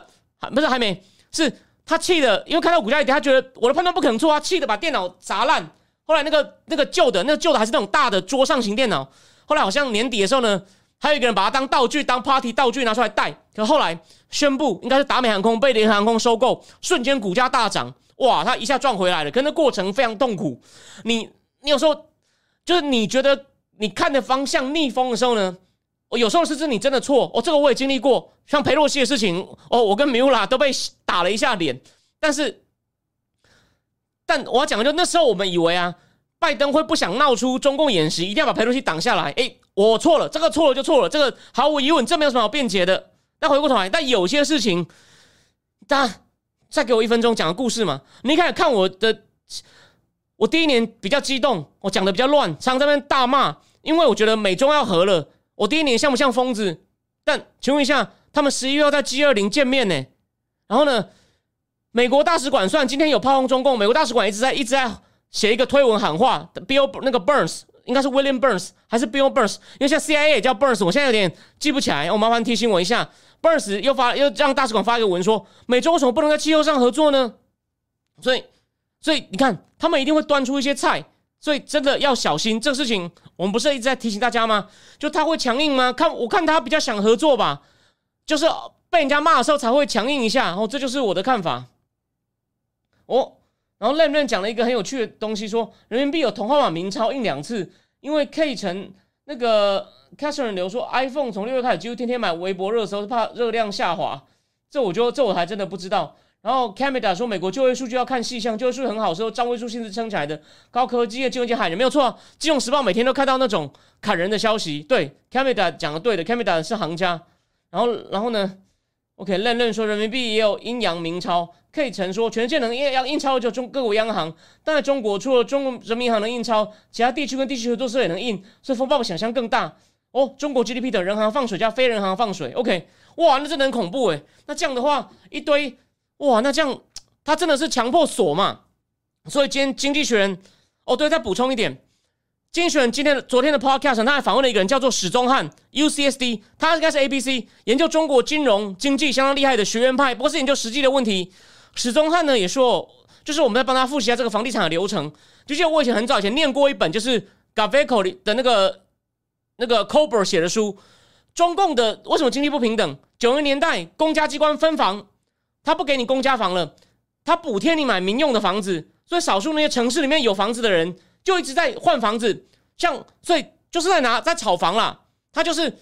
不是还没是。他气的，因为看到股价一跌，他觉得我的判断不可能错啊，气的把电脑砸烂。后来那个那个旧的，那个旧的还是那种大的桌上型电脑。后来好像年底的时候呢，还有一个人把它当道具、当 party 道具拿出来戴。可后来宣布，应该是达美航空被联合航空收购，瞬间股价大涨，哇，他一下赚回来了。可那过程非常痛苦。你你有时候就是你觉得你看的方向逆风的时候呢？有时候是是你真的错哦，这个我也经历过，像裴洛西的事情哦，我跟米乌拉都被打了一下脸，但是，但我要讲的就那时候我们以为啊，拜登会不想闹出中共演习，一定要把裴洛西挡下来。哎，我错了，这个错了就错了，这个毫无疑问，这没有什么好辩解的。但回过头来，但有些事情，家再给我一分钟讲个故事嘛？你开始看我的，我第一年比较激动，我讲的比较乱，常在那边大骂，因为我觉得美中要和了。我第一年像不像疯子？但请问一下，他们十一月要在 G 二零见面呢？然后呢，美国大使馆算今天有炮轰中共，美国大使馆一直在一直在写一个推文喊话。Bill 那个 Burns 应该是 William Burns 还是 Bill Burns？因为像 CIA 也叫 Burns，我现在有点记不起来，我麻烦提醒我一下。Burns 又发又让大使馆发一个文说，美中为什么不能在气候上合作呢？所以，所以你看，他们一定会端出一些菜。所以真的要小心，这个事情我们不是一直在提醒大家吗？就他会强硬吗？看我看他比较想合作吧，就是被人家骂的时候才会强硬一下。然后这就是我的看法。哦，然后 l e n 讲了一个很有趣的东西，说人民币有同号码明钞印两次，因为 K 城那个 c a s h e r 留说 iPhone 从六月开始几乎天天买微博热搜，是怕热量下滑。这我就这我还真的不知道。然后 Canada 说，美国就业数据要看细项，就业数据很好时候，张位数薪资撑起来的高科技业就业界喊人没有错。金融时报每天都看到那种砍人的消息。对，Canada 讲的对的，Canada 是行家。然后，然后呢？OK，认认说人民币也有阴阳明钞。K 曾说，全世界能印要印钞就中各国央行，但在中国除了中国人民银行能印钞，其他地区跟地区合作社也能印，所以风暴想象更大。哦，中国 GDP 的人行放水加非人行放水。OK，哇，那真的很恐怖诶。那这样的话，一堆哇，那这样他真的是强迫锁嘛？所以今天经济学人哦，对，再补充一点，经济学人今天的昨天的 podcast，他还访问了一个人叫做史宗汉，UCSD，他应该是 ABC 研究中国金融经济相当厉害的学院派，不过是研究实际的问题。史宗汉呢也说，就是我们在帮他复习一下这个房地产的流程。就像我以前很早以前念过一本，就是 Gaveco 的那个那个 c o b e r 写的书，中共的为什么经济不平等？九十年代公家机关分房，他不给你公家房了，他补贴你买民用的房子，所以少数那些城市里面有房子的人就一直在换房子，像所以就是在拿在炒房啦，他就是。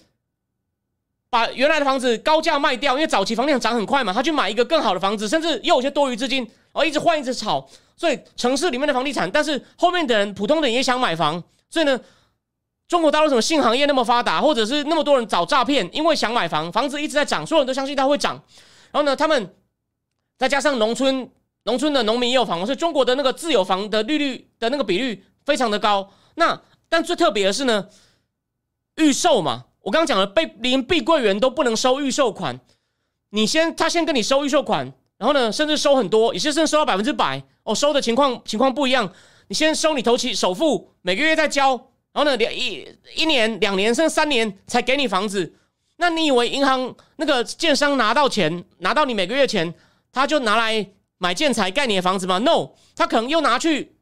把原来的房子高价卖掉，因为早期房地产涨很快嘛，他去买一个更好的房子，甚至又有些多余资金，哦，一直换一直炒，所以城市里面的房地产，但是后面的人普通的人也想买房，所以呢，中国大陆什么性行业那么发达，或者是那么多人找诈骗，因为想买房，房子一直在涨，所有人都相信它会涨，然后呢，他们再加上农村农村的农民也有房，所以中国的那个自有房的利率的那个比率非常的高。那但最特别的是呢，预售嘛。我刚刚讲了，被连碧桂园都不能收预售款，你先他先跟你收预售款，然后呢，甚至收很多，有些甚至收到百分之百哦，收的情况情况不一样。你先收你头期首付，每个月再交，然后呢，两一一年、两年甚至三年才给你房子。那你以为银行那个建商拿到钱，拿到你每个月钱，他就拿来买建材盖你的房子吗？No，他可能又拿去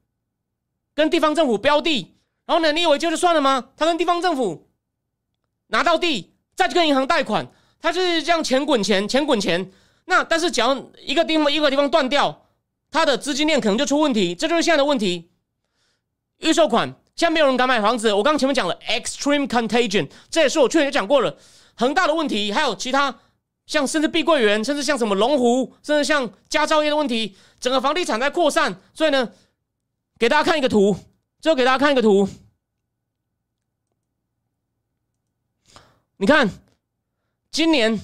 跟地方政府标地，然后呢，你以为就是算了吗？他跟地方政府。拿到地，再去跟银行贷款，他是这样钱滚钱，钱滚钱。那但是，只要一个地方一个地方断掉，他的资金链可能就出问题。这就是现在的问题。预售款现在没有人敢买房子。我刚前面讲了 extreme contagion，这也是我去年讲过了。恒大的问题，还有其他像甚至碧桂园，甚至像什么龙湖，甚至像佳兆业的问题，整个房地产在扩散。所以呢，给大家看一个图，最后给大家看一个图。你看，今年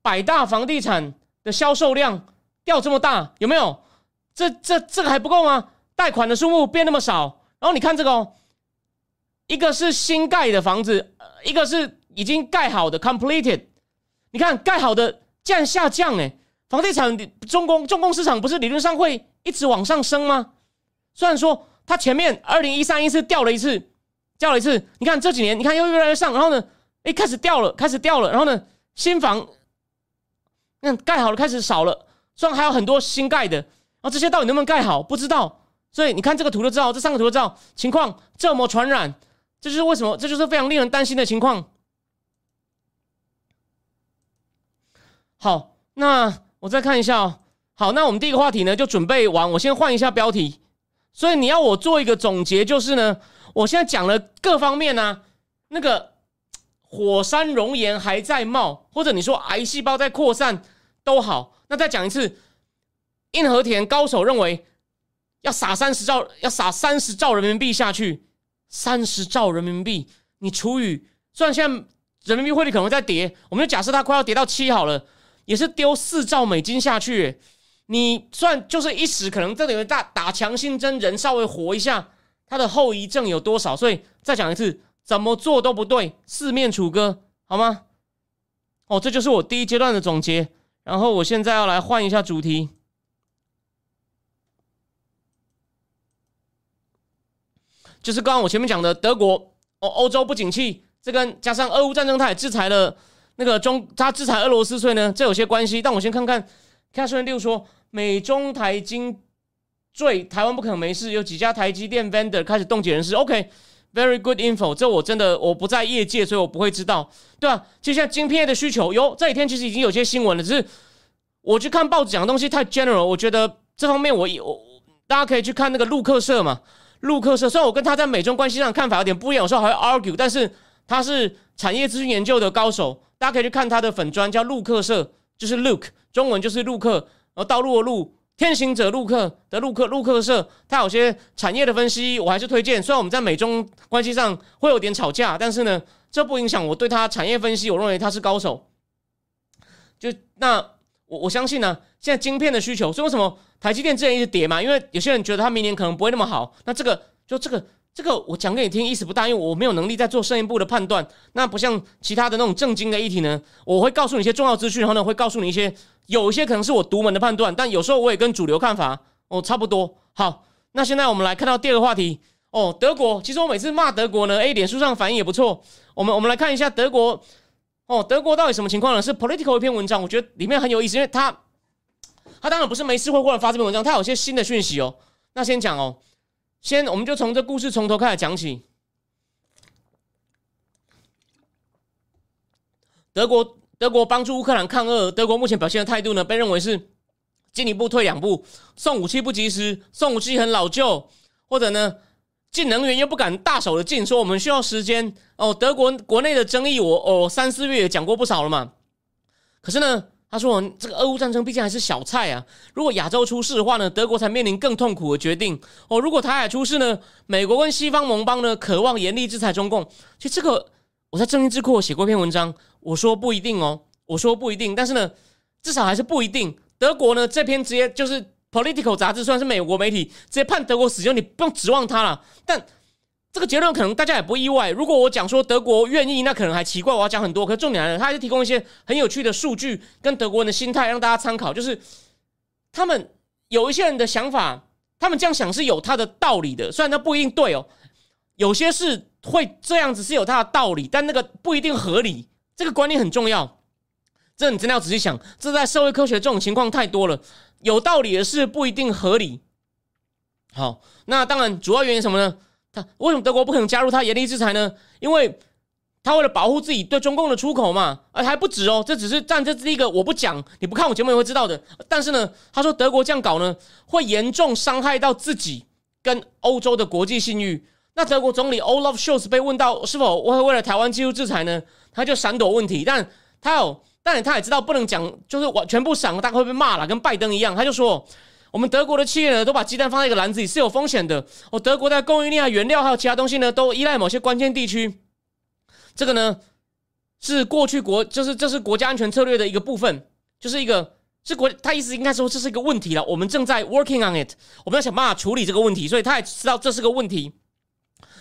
百大房地产的销售量掉这么大，有没有？这这这个还不够吗？贷款的数目变那么少，然后你看这个哦，一个是新盖的房子，一个是已经盖好的 completed。你看盖好的竟然下降哎！房地产重工重工市场不是理论上会一直往上升吗？虽然说它前面二零一三一次掉了一次，掉了一次，你看这几年你看又越来越上，然后呢？哎，开始掉了，开始掉了。然后呢，新房，那盖好了，开始少了。虽然还有很多新盖的，然后这些到底能不能盖好，不知道。所以你看这个图就知道，这三个图就知道情况这么传染，这就是为什么，这就是非常令人担心的情况。好，那我再看一下哦。好，那我们第一个话题呢就准备完，我先换一下标题。所以你要我做一个总结，就是呢，我现在讲了各方面呢，那个。火山熔岩还在冒，或者你说癌细胞在扩散都好。那再讲一次，硬和田高手认为要撒三十兆，要撒三十兆人民币下去，三十兆人民币，你除以，虽然现在人民币汇率可能在跌，我们就假设它快要跌到七好了，也是丢四兆美金下去。你算就是一时可能这里面打打强心针，人稍微活一下，它的后遗症有多少？所以再讲一次。怎么做都不对，四面楚歌，好吗？哦，这就是我第一阶段的总结。然后我现在要来换一下主题，就是刚刚我前面讲的德国哦，欧洲不景气，这跟加上俄乌战争，他也制裁了那个中，他制裁俄罗斯，所以呢，这有些关系。但我先看看，看顺六说，美中台金坠，台湾不可能没事，有几家台积电 vendor 开始冻结人事，OK。Very good info，这我真的我不在业界，所以我不会知道，对吧？就像晶片的需求，有这几天其实已经有些新闻了，只是我去看报纸讲的东西太 general，我觉得这方面我有大家可以去看那个陆克社嘛，陆克社虽然我跟他在美中关系上看法有点不一样，有时候还会 argue，但是他是产业资讯研究的高手，大家可以去看他的粉专叫陆克社，就是 Luke，中文就是陆克，然后道路的路。天行者陆克的陆克陆克社，他有些产业的分析，我还是推荐。虽然我们在美中关系上会有点吵架，但是呢，这不影响我对他产业分析，我认为他是高手。就那我我相信呢，现在晶片的需求，所以为什么台积电之前一直跌嘛？因为有些人觉得它明年可能不会那么好。那这个就这个这个我讲给你听，意思不大，因为我没有能力在做深一步的判断。那不像其他的那种正经的议题呢，我会告诉你一些重要资讯，然后呢会告诉你一些有一些可能是我独门的判断，但有时候我也跟主流看法哦差不多。好，那现在我们来看到第二个话题哦，德国。其实我每次骂德国呢，哎，脸书上反应也不错。我们我们来看一下德国哦，德国到底什么情况呢？是 Political 一篇文章，我觉得里面很有意思，因为他他当然不是没事会忽然发这篇文章，他有些新的讯息哦。那先讲哦。先，我们就从这故事从头开始讲起。德国，德国帮助乌克兰抗俄，德国目前表现的态度呢，被认为是进一步退两步，送武器不及时，送武器很老旧，或者呢，进能源又不敢大手的进，说我们需要时间。哦，德国国内的争议，我哦三四月也讲过不少了嘛。可是呢？他说：“这个俄乌战争毕竟还是小菜啊！如果亚洲出事的话呢，德国才面临更痛苦的决定哦。如果台海出事呢，美国跟西方盟邦呢，渴望严厉制裁中共。其实这个我在正义智库写过一篇文章，我说不一定哦，我说不一定，但是呢，至少还是不一定。德国呢这篇直接就是 Political 杂志，虽然是美国媒体，直接判德国死刑，你不用指望他了。但这个结论可能大家也不意外。如果我讲说德国愿意，那可能还奇怪。我要讲很多，可是重点来了，他还是提供一些很有趣的数据跟德国人的心态让大家参考。就是他们有一些人的想法，他们这样想是有他的道理的，虽然他不一定对哦。有些事会这样子是有他的道理，但那个不一定合理。这个观念很重要，这你真的要仔细想。这在社会科学这种情况太多了，有道理的事不一定合理。好，那当然主要原因什么呢？为什么德国不可能加入他严厉制裁呢？因为他为了保护自己对中共的出口嘛，而还不止哦，这只是占这第一个，我不讲，你不看我节目也会知道的。但是呢，他说德国这样搞呢，会严重伤害到自己跟欧洲的国际信誉。那德国总理 Olaf Scholz 被问到是否会为了台湾进入制裁呢，他就闪躲问题，但他有，但他也知道不能讲，就是完全部闪，大概会被骂了，跟拜登一样，他就说。我们德国的企业呢，都把鸡蛋放在一个篮子里是有风险的。哦，德国在供应链、啊、原料还有其他东西呢，都依赖某些关键地区。这个呢，是过去国就是这是国家安全策略的一个部分，就是一个是国他意思应该说这是一个问题了。我们正在 working on it，我们要想办法处理这个问题，所以他也知道这是个问题。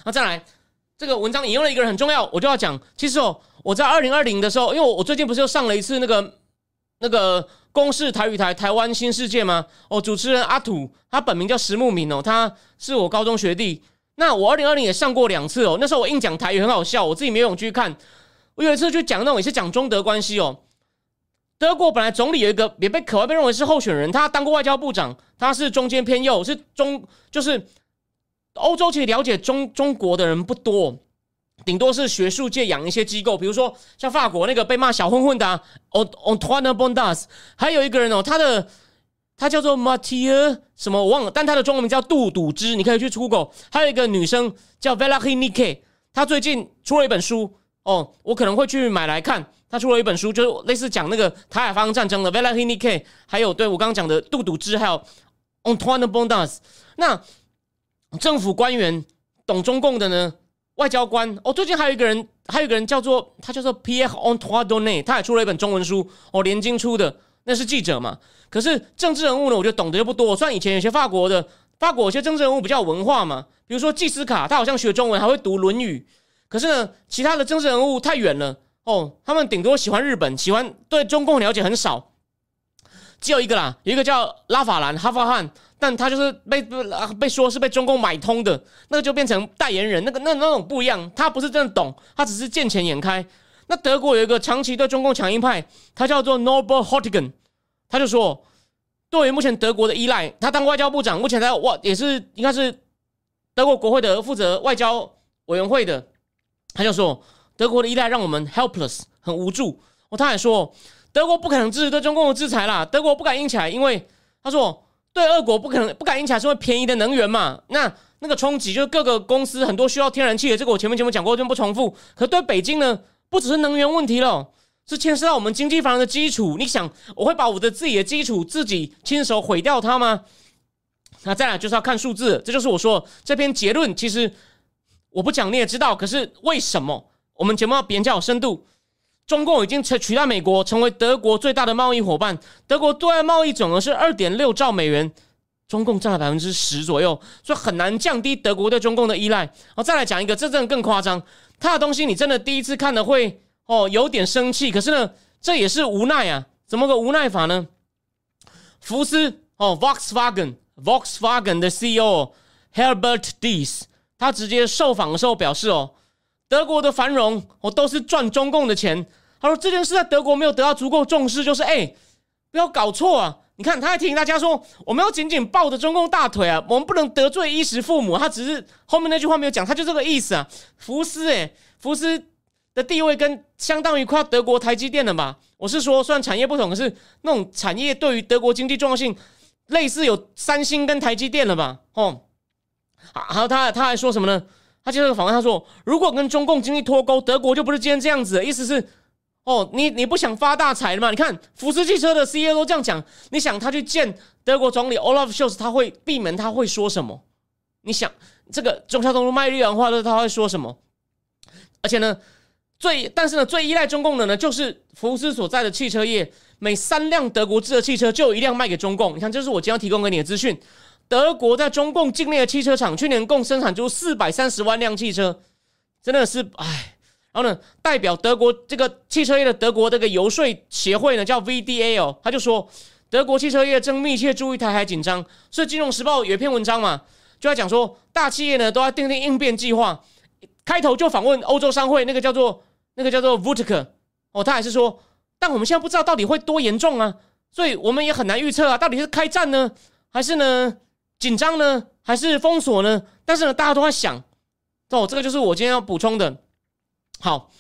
那再来，这个文章引用了一个人很重要，我就要讲。其实哦，我在二零二零的时候，因为我最近不是又上了一次那个那个。公视台语台台湾新世界吗？哦，主持人阿土，他本名叫石木敏哦，他是我高中学弟。那我二零二零也上过两次哦，那时候我硬讲台语很好笑，我自己没有勇气看。我有一次就讲那种也是讲中德关系哦。德国本来总理有一个也被可外被认为是候选人，他当过外交部长，他是中间偏右，是中就是欧洲其实了解中中国的人不多。顶多是学术界养一些机构，比如说像法国那个被骂小混混的 O Antoine Bondas，还有一个人哦，他的他叫做 Mathieu 什么我忘了，但他的中文名叫杜笃之，你可以去出口。还有一个女生叫 Valerie Nike，她最近出了一本书哦，我可能会去买来看。她出了一本书，就是类似讲那个台海发生战争的 Valerie Nike，还有对我刚刚讲的杜笃之，还有 Antoine Bondas。那政府官员懂中共的呢？外交官哦，最近还有一个人，还有一个人叫做他叫做 Pierre Antoine Donnet，他也出了一本中文书哦，连经出的，那是记者嘛。可是政治人物呢，我觉得懂得又不多。虽然以前有些法国的法国有些政治人物比较有文化嘛，比如说季斯卡，他好像学中文还会读《论语》。可是呢，其他的政治人物太远了哦，他们顶多喜欢日本，喜欢对中共了解很少。只有一个啦，有一个叫拉法兰哈法汉。但他就是被被说是被中共买通的，那个就变成代言人，那个那那种不一样，他不是真的懂，他只是见钱眼开。那德国有一个长期对中共强硬派，他叫做 Norbert Hottigen，他就说，对于目前德国的依赖，他当外交部长，目前在外也是应该是德国国会的负责外交委员会的，他就说，德国的依赖让我们 helpless 很无助。哦，他还说，德国不可能支持对中共的制裁啦，德国不敢硬起来，因为他说。对俄国不可能不敢硬起来，是因为便宜的能源嘛？那那个冲击就是各个公司很多需要天然气的，这个我前面节目讲过，就不重复。可对北京呢，不只是能源问题了，是牵涉到我们经济发展的基础。你想，我会把我的自己的基础自己亲手毁掉它吗？那再来就是要看数字，这就是我说这篇结论。其实我不讲你也知道，可是为什么我们节目要比人家有深度？中共已经取取代美国成为德国最大的贸易伙伴。德国对外贸易总额是二点六兆美元，中共占了百分之十左右，所以很难降低德国对中共的依赖。我，再来讲一个，这真的更夸张。他的东西你真的第一次看了会哦有点生气，可是呢，这也是无奈啊。怎么个无奈法呢？福斯哦，Volkswagen，Volkswagen 的 CEO Herbert Dies，他直接受访的时候表示哦，德国的繁荣我都是赚中共的钱。他说这件事在德国没有得到足够重视，就是哎，不要搞错啊。你看，他还提醒大家说，我们要紧紧抱着中共大腿啊，我们不能得罪衣食父母。他只是后面那句话没有讲，他就这个意思啊。福斯，诶，福斯的地位跟相当于快要德国台积电了吧？我是说，虽然产业不同，可是那种产业对于德国经济重要性，类似有三星跟台积电了吧？哦，好，他他还说什么呢？他接着访问他说，如果跟中共经济脱钩，德国就不是今天这样子。意思是。哦，你你不想发大财了吗？你看福斯汽车的 CEO 都这样讲，你想他去见德国总理 Olaf Scholz，他会闭门，他会说什么？你想这个中小东路卖力氧化的，他会说什么？而且呢，最但是呢，最依赖中共的呢，就是福斯所在的汽车业，每三辆德国制的汽车就有一辆卖给中共。你看，这是我今天要提供给你的资讯。德国在中共境内的汽车厂，去年共生产出四百三十万辆汽车，真的是唉。然后呢，代表德国这个汽车业的德国这个游说协会呢，叫 VDA 哦，他就说德国汽车业正密切注意台海紧张，所以《金融时报》有一篇文章嘛，就在讲说大企业呢都要订定应变计划，开头就访问欧洲商会，那个叫做那个叫做 v u t k 哦，他还是说，但我们现在不知道到底会多严重啊，所以我们也很难预测啊，到底是开战呢，还是呢紧张呢，还是封锁呢？但是呢，大家都在想，哦，这个就是我今天要补充的。好，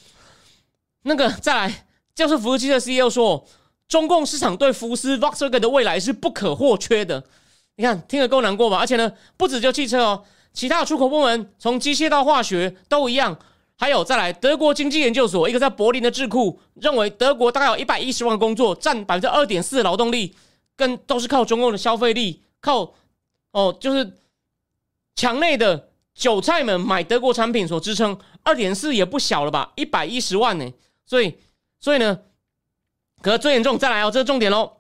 那个再来，就是福斯汽车 CEO 说，中共市场对福斯 Volkswagen 的未来是不可或缺的。你看，听着够难过吧？而且呢，不止就汽车哦，其他的出口部门，从机械到化学都一样。还有再来，德国经济研究所一个在柏林的智库认为，德国大概有一百一十万工作，占百分之二点四的劳动力，跟都是靠中共的消费力，靠哦，就是墙内的。韭菜们买德国产品所支撑，二点四也不小了吧？一百一十万呢，所以，所以呢，可是最严重，再来哦，这是重点喽。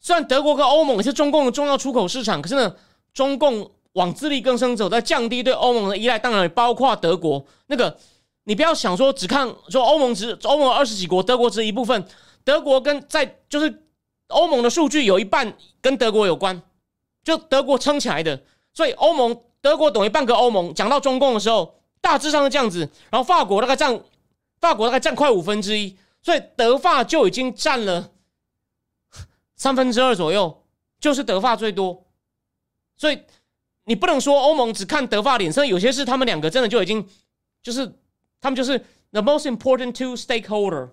虽然德国跟欧盟也是中共的重要出口市场，可是呢，中共往自力更生走，在降低对欧盟的依赖，当然也包括德国。那个，你不要想说只看说欧盟只欧盟二十几国，德国只一部分。德国跟在就是欧盟的数据有一半跟德国有关，就德国撑起来的，所以欧盟。德国等于半个欧盟，讲到中共的时候，大致上是这样子。然后法国大概占，法国大概占快五分之一，所以德法就已经占了 三分之二左右，就是德法最多。所以你不能说欧盟只看德法脸色，有些事他们两个真的就已经就是他们就是 the most important two stakeholder。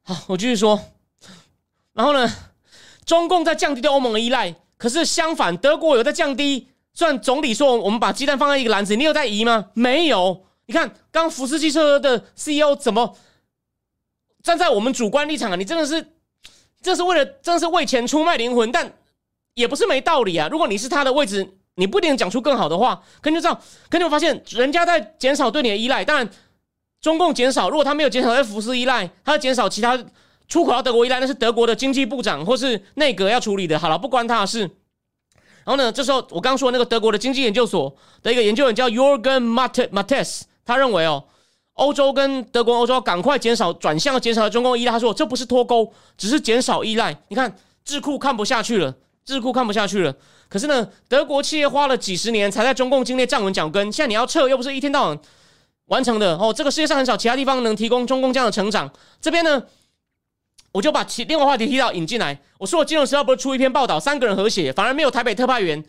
好，我继续说。然后呢，中共在降低对欧盟的依赖。可是相反，德国有在降低。虽然总理说我们把鸡蛋放在一个篮子，你有在移吗？没有。你看，刚福斯汽车的 CEO 怎么站在我们主观立场啊？你真的是，这是为了，真是为钱出卖灵魂，但也不是没道理啊。如果你是他的位置，你不一定讲出更好的话。可你就知道，可你会发现，人家在减少对你的依赖。当然，中共减少，如果他没有减少对福斯依赖，他减少其他。出口到德国依赖，那是德国的经济部长或是内阁要处理的。好了，不关他的事。然后呢，这时候我刚说那个德国的经济研究所的一个研究员叫 Jorgen Mattes，他认为哦，欧洲跟德国、欧洲赶快减少转向，减少中共依赖。他说这不是脱钩，只是减少依赖。你看智库看不下去了，智库看不下去了。可是呢，德国企业花了几十年才在中共境内站稳脚跟，现在你要撤，又不是一天到晚完成的哦。这个世界上很少其他地方能提供中共这样的成长。这边呢？我就把其另外话题提到引进来。我说我金融时报不是出一篇报道，三个人合写，反而没有台北特派员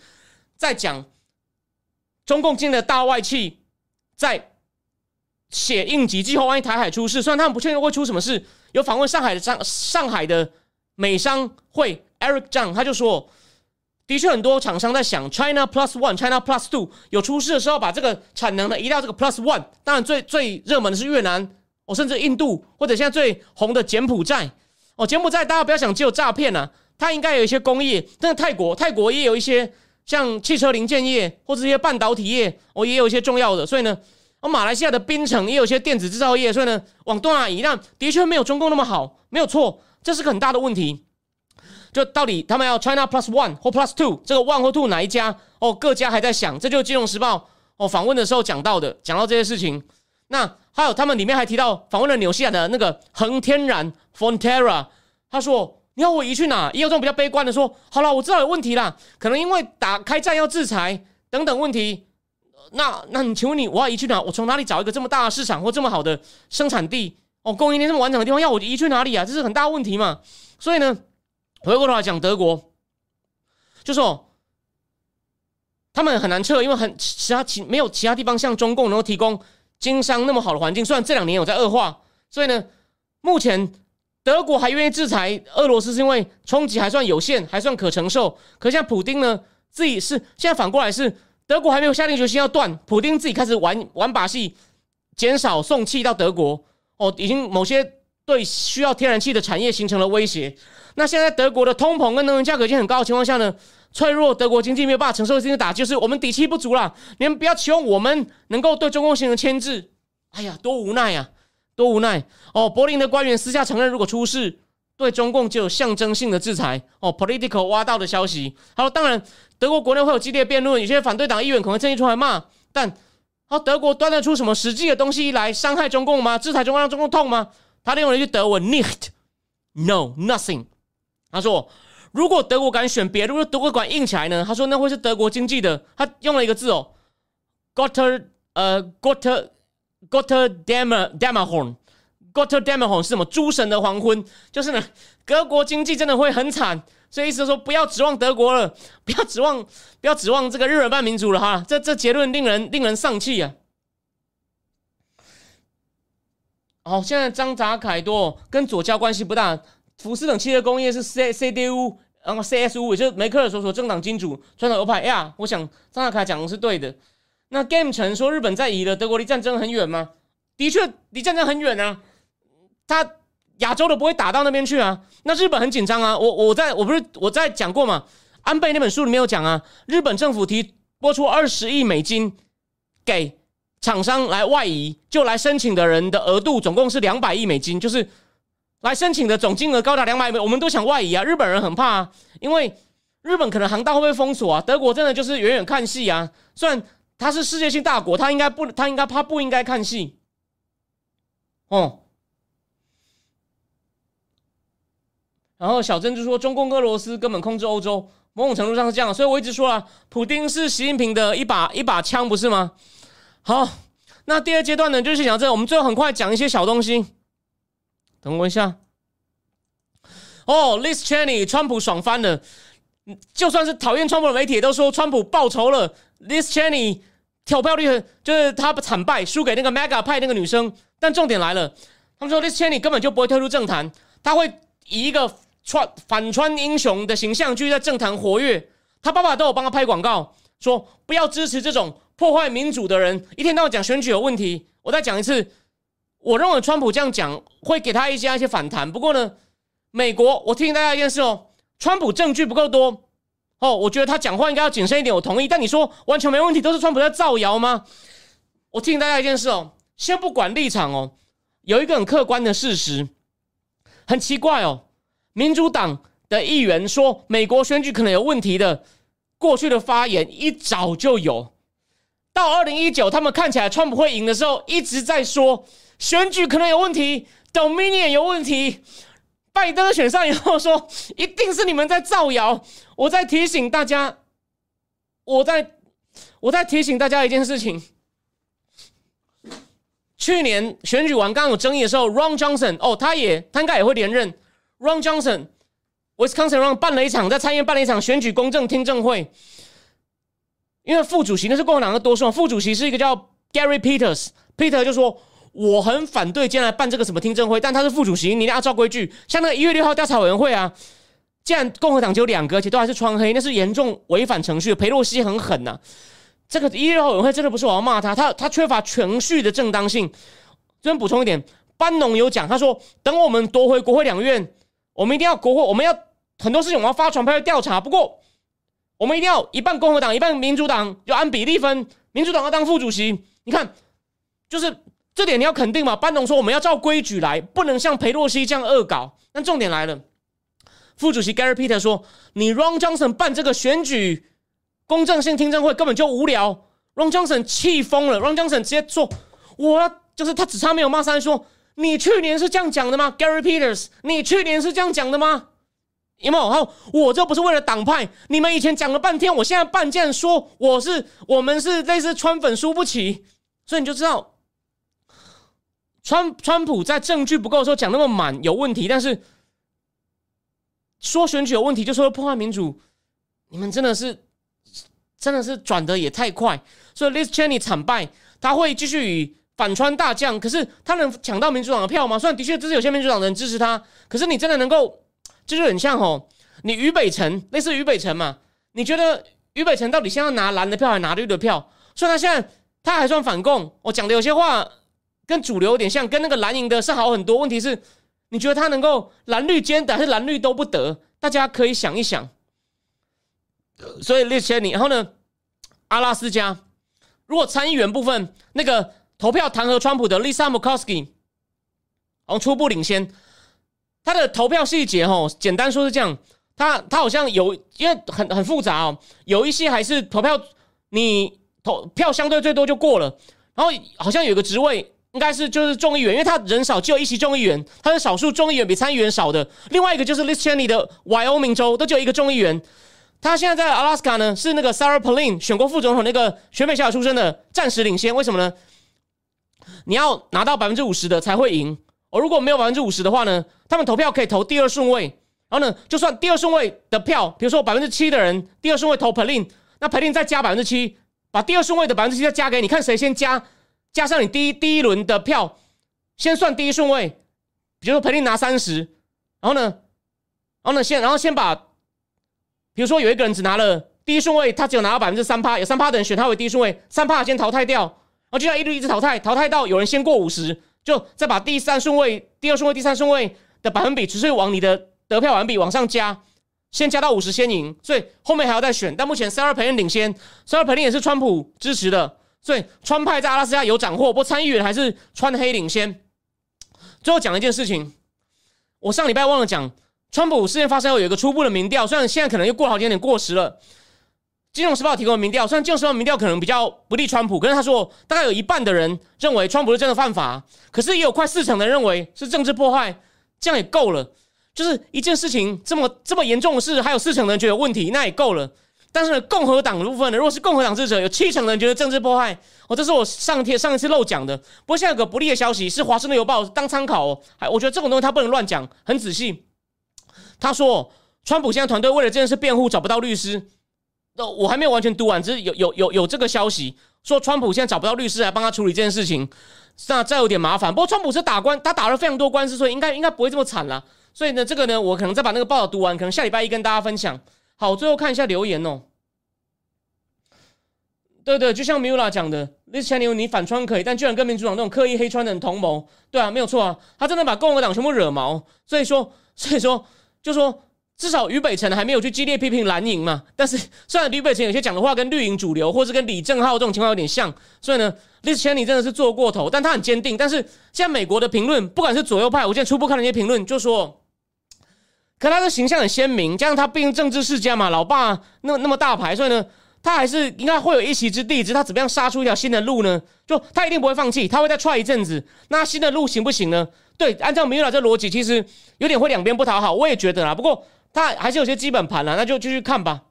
在讲中共进的大外企在写应急计划，万一台海出事，虽然他们不确定会出什么事。有访问上海的上上海的美商会 Eric Zhang，他就说，的确很多厂商在想 China Plus One、China Plus Two 有出事的时候，把这个产能呢移到这个 Plus One。当然最最热门的是越南，哦，甚至印度，或者现在最红的柬埔寨。哦，柬埔寨大家不要想只有诈骗呐，它应该有一些工业。但是泰国，泰国也有一些像汽车零件业或者一些半导体业，哦，也有一些重要的。所以呢，哦，马来西亚的槟城也有一些电子制造业。所以呢，往东南亚移，那的确没有中共那么好，没有错，这是个很大的问题。就到底他们要 China Plus One 或 Plus Two，这个 One 或 Two 哪一家？哦，各家还在想。这就是《金融时报》哦访问的时候讲到的，讲到这些事情。那还有他们里面还提到访问了纽西兰的那个恒天然 Fonterra，他说：“你要我移去哪？”也有这种比较悲观的说：“好了，我知道有问题啦，可能因为打开战要制裁等等问题。那那你请问你我要移去哪？我从哪里找一个这么大的市场或这么好的生产地？哦，供应链这么完整的地方，要我移去哪里啊？这是很大问题嘛。所以呢，回过头来讲德国，就说。”他们很难撤，因为很其他其没有其他地方像中共能够提供经商那么好的环境。虽然这两年有在恶化，所以呢，目前德国还愿意制裁俄罗斯，是因为冲击还算有限，还算可承受。可像普丁呢，自己是现在反过来是德国还没有下定决心要断，普丁自己开始玩玩把戏，减少送气到德国。哦，已经某些对需要天然气的产业形成了威胁。那现在德国的通膨跟能源价格已经很高的情况下呢？脆弱，德国经济没有办法承受这些打击，就是我们底气不足了。你们不要期望我们能够对中共形成牵制。哎呀，多无奈呀，多无奈哦！柏林的官员私下承认，如果出事，对中共就有象征性的制裁。哦，political 挖到的消息。好，当然德国国内会有激烈辩论，有些反对党议员可能趁机出来骂。但好，德国端得出什么实际的东西来伤害中共吗？制裁中共让中共痛吗？他利用了一句德文：nicht，no，nothing。他说。如果德国敢选别，如果德国敢硬起来呢？他说那会是德国经济的。他用了一个字哦，Gotter 呃，Gotter Gotter Dammer Dammerhorn，Gotter Dammerhorn 是什么？诸神的黄昏，就是呢，德国经济真的会很惨。所以意思说，不要指望德国了，不要指望，不要指望这个日耳曼民族了哈。这这结论令人令人丧气啊。好，现在张扎凯多跟左交关系不大。福斯等汽车工业是 C C D U，然后 C S U，也就是梅克尔所属政党金主传统欧派呀。我想张大凯讲的是对的。那 Game 城说日本在移了，德国离战争很远吗？的确离战争很远啊，他亚洲都不会打到那边去啊。那日本很紧张啊。我我在我不是我在讲过嘛？安倍那本书里面有讲啊，日本政府提拨出二十亿美金给厂商来外移，就来申请的人的额度总共是两百亿美金，就是。来申请的总金额高达两百美，我们都想外移啊！日本人很怕啊，因为日本可能航道会被封锁啊。德国真的就是远远看戏啊，虽然他是世界性大国，他应该不，他应该他不应该看戏。哦，然后小珍就说中共俄罗斯根本控制欧洲，某种程度上是这样，所以我一直说啊，普京是习近平的一把一把枪，不是吗？好，那第二阶段呢，就是讲这，我们最后很快讲一些小东西。等我一下。哦，Liz Cheney，川普爽翻了。就算是讨厌川普的媒体都说川普报仇了。Liz Cheney 投票率很就是他惨败，输给那个 Mega 派那个女生。但重点来了，他们说 Liz Cheney 根本就不会退出政坛，他会以一个川反川英雄的形象继续在政坛活跃。他爸爸都有帮他拍广告，说不要支持这种破坏民主的人，一天到晚讲选举有问题。我再讲一次。我认为川普这样讲会给他一些一些反弹。不过呢，美国，我提醒大家一件事哦，川普证据不够多哦，我觉得他讲话应该要谨慎一点。我同意，但你说完全没问题，都是川普在造谣吗？我提醒大家一件事哦，先不管立场哦，有一个很客观的事实，很奇怪哦，民主党的议员说美国选举可能有问题的，过去的发言一早就有，到二零一九他们看起来川普会赢的时候，一直在说。选举可能有问题，Dominion 有问题。拜登选上以后说，一定是你们在造谣。我在提醒大家，我在我在提醒大家一件事情。去年选举完刚有争议的时候，Ron Johnson 哦，他也他应该也会连任。Ron Johnson，Wisconsin Ron 办了一场在参院办了一场选举公正听证会，因为副主席那是共和党的多数，副主席是一个叫 Gary Peters，Peter 就说。我很反对将来办这个什么听证会，但他是副主席，你要照规矩。像那个一月六号调查委员会啊，既然共和党只有两个，而且都还是穿黑，那是严重违反程序。佩洛西很狠呐，这个一月六号委员会真的不是我要骂他，他他缺乏程序的正当性。这边补充一点，班农有讲，他说等我们夺回国会两院，我们一定要国会，我们要很多事情我们要发传票调查。不过我们一定要一半共和党，一半民主党，要按比例分，民主党要当副主席。你看，就是。这点你要肯定嘛？班农说我们要照规矩来，不能像裴洛西这样恶搞。那重点来了，副主席 Gary Peter 说：“你 Ron Johnson 办这个选举公正性听证会根本就无聊。”Ron Johnson 气疯了，Ron Johnson 直接说：“我就是他，只差没有骂三说，你去年是这样讲的吗？Gary Peters，你去年是这样讲的吗？有没有？好，我这不是为了党派，你们以前讲了半天，我现在办这样说我是我们是类似川粉输不起，所以你就知道。”川川普在证据不够的时候讲那么满有问题，但是说选举有问题就说破坏民主，你们真的是真的是转的也太快。所以 Liz Cheney 惨败，他会继续与反川大将，可是他能抢到民主党的票吗？虽然的确这是有些民主党人支持他，可是你真的能够，这就很像哦，你于北辰类似于北辰嘛？你觉得于北辰到底现在拿蓝的票还是拿绿的票？虽然他现在他还算反共，我讲的有些话。跟主流有点像，跟那个蓝营的是好很多。问题是，你觉得他能够蓝绿兼得，还是蓝绿都不得？大家可以想一想。所以列前你，然后呢，阿拉斯加，如果参议员部分那个投票弹劾川普的 Lisa Murkowski，好初步领先。他的投票细节，哦，简单说是这样，他他好像有，因为很很复杂哦，有一些还是投票，你投票相对最多就过了，然后好像有个职位。应该是就是众议员，因为他人少，只有一席众议员，他是少数众议员比参议员少的。另外一个就是 Liz Cheney 的 Wyoming 州，都只有一个众议员。他现在在 Alaska 呢，是那个 Sarah Palin 选过副总统那个选美小姐出身的，暂时领先。为什么呢？你要拿到百分之五十的才会赢。哦，如果没有百分之五十的话呢，他们投票可以投第二顺位。然后呢，就算第二顺位的票，比如说百分之七的人第二顺位投 Palin，那 Palin 再加百分之七，把第二顺位的百分之七再加给你，看谁先加。加上你第一第一轮的票，先算第一顺位，比如说彭丽拿三十，然后呢，然后呢先然后先把，比如说有一个人只拿了第一顺位，他只有拿到百分之三趴，有三趴的人选他为第一顺位，三趴先淘汰掉，然后就要一路一直淘汰，淘汰到有人先过五十，就再把第三顺位、第二顺位、第三顺位的百分比，只是往你的得票百分比往上加，先加到五十先赢，所以后面还要再选，但目前 Sarah Palin 领先，Sarah Palin 也是川普支持的。所以川派在阿拉斯加有斩获，不过参议员还是川黑领先。最后讲一件事情，我上礼拜忘了讲，川普事件发生后有一个初步的民调，虽然现在可能又过了好几年，过时了。金融时报提供的民调，虽然金融时报民调可能比较不利川普，可是他说大概有一半的人认为川普是真的犯法，可是也有快四成的人认为是政治迫害，这样也够了。就是一件事情这么这么严重的事，还有四成的人觉得问题，那也够了。但是呢，共和党的部分呢，如果是共和党支持者，有七成人觉得政治迫害。哦，这是我上天上一次漏讲的。不过现在有个不利的消息，是华盛顿邮报当参考哦。还我觉得这种东西他不能乱讲，很仔细。他说，川普现在团队为了这件事辩护找不到律师。那我还没有完全读完，只是有有有有这个消息说，川普现在找不到律师来帮他处理这件事情，那再有点麻烦。不过川普是打官，他打了非常多官司，所以应该应该不会这么惨了。所以呢，这个呢，我可能再把那个报道读完，可能下礼拜一跟大家分享。好，最后看一下留言哦。对对，就像米拉讲的，Liz Cheney，你反穿可以，但居然跟民主党那种刻意黑穿的人同谋，对啊，没有错啊，他真的把共和党全部惹毛。所以说，所以说，就说至少于北辰还没有去激烈批评蓝营嘛。但是虽然于北辰有些讲的话跟绿营主流，或是跟李正浩这种情况有点像，所以呢，Liz Cheney 真的是做过头，但他很坚定。但是现在美国的评论，不管是左右派，我现在初步看那些评论，就说。可他的形象很鲜明，加上他毕竟政治世家嘛，老爸那那么大牌，所以呢，他还是应该会有一席之地。只是他怎么样杀出一条新的路呢？就他一定不会放弃，他会再踹一阵子。那新的路行不行呢？对，按照明月老这逻辑，其实有点会两边不讨好。我也觉得啦，不过他还是有些基本盘啦，那就继续看吧。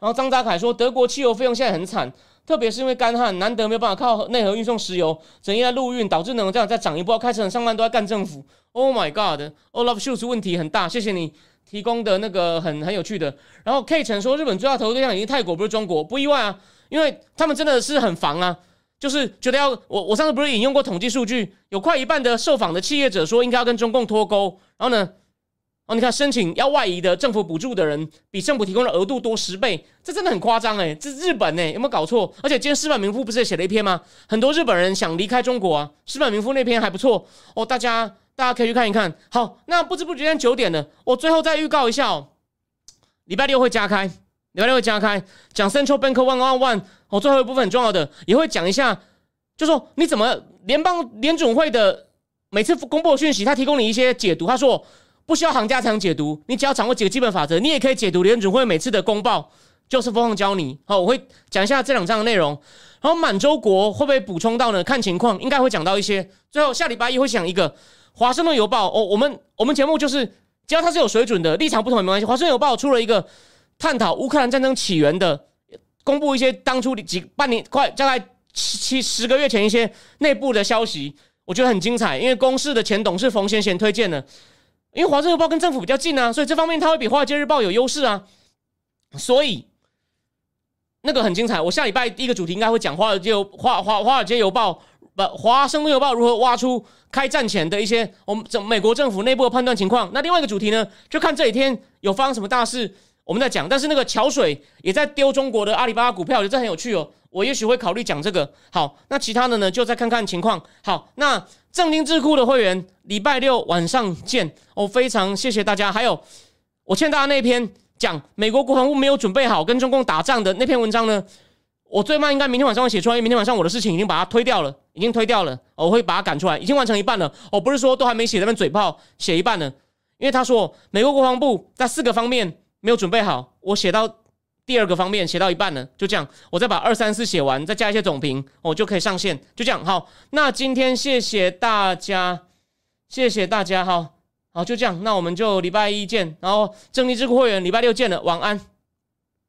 然后张扎凯说，德国汽油费用现在很惨。特别是因为干旱，难得没有办法靠内河运送石油，整夜在陆运，导致能这样再涨一波。开车上班都在干政府。Oh my god！Olaf Schultz 问题很大。谢谢你提供的那个很很有趣的。然后 K 城说，日本最大投资对象已经泰国，不是中国，不意外啊，因为他们真的是很防啊，就是觉得要我我上次不是引用过统计数据，有快一半的受访的企业者说应该要跟中共脱钩，然后呢？哦，你看，申请要外移的政府补助的人比政府提供的额度多十倍，这真的很夸张哎！这日本哎，有没有搞错？而且今天石板民夫不是也写了一篇吗？很多日本人想离开中国啊。石板民夫那篇还不错哦，大家大家可以去看一看。好，那不知不觉间九点了，我最后再预告一下哦，礼拜六会加开，礼拜六会加开讲 Central Bank One One One。哦，最后一部分很重要的也会讲一下，就说你怎么联邦联准会的每次公布讯息，他提供你一些解读。他说。不需要行家才能解读，你只要掌握几个基本法则，你也可以解读联准会每次的公报。就是风放教你，好，我会讲一下这两章的内容。然后满洲国会不会补充到呢？看情况，应该会讲到一些。最后下礼拜一会讲一个华盛顿邮报哦，我们我们节目就是只要它是有水准的，立场不同也没关系。华盛顿邮报出了一个探讨乌克兰战争起源的，公布一些当初几半年快大概七七十个月前一些内部的消息，我觉得很精彩。因为公司的前董事冯先贤推荐的，因为华盛顿邮报跟政府比较近啊，所以这方面它会比华尔街日报有优势啊，所以。那个很精彩，我下礼拜第一个主题应该会讲华尔街华华华尔街邮报不华盛顿邮报如何挖出开战前的一些我们整美国政府内部的判断情况。那另外一个主题呢，就看这几天有发生什么大事，我们在讲。但是那个桥水也在丢中国的阿里巴巴股票，我觉得这很有趣哦。我也许会考虑讲这个。好，那其他的呢，就再看看情况。好，那正金智库的会员礼拜六晚上见。哦，非常谢谢大家。还有我欠大家那篇。讲美国国防部没有准备好跟中共打仗的那篇文章呢，我最慢应该明天晚上会写出来，因为明天晚上我的事情已经把它推掉了，已经推掉了，我会把它赶出来，已经完成一半了。我不是说都还没写那边嘴炮，写一半呢，因为他说美国国防部在四个方面没有准备好，我写到第二个方面写到一半了，就这样，我再把二三四写完，再加一些总评，我就可以上线，就这样。好，那今天谢谢大家，谢谢大家，好。好，就这样，那我们就礼拜一见，然后正义智库会员礼拜六见了，晚安。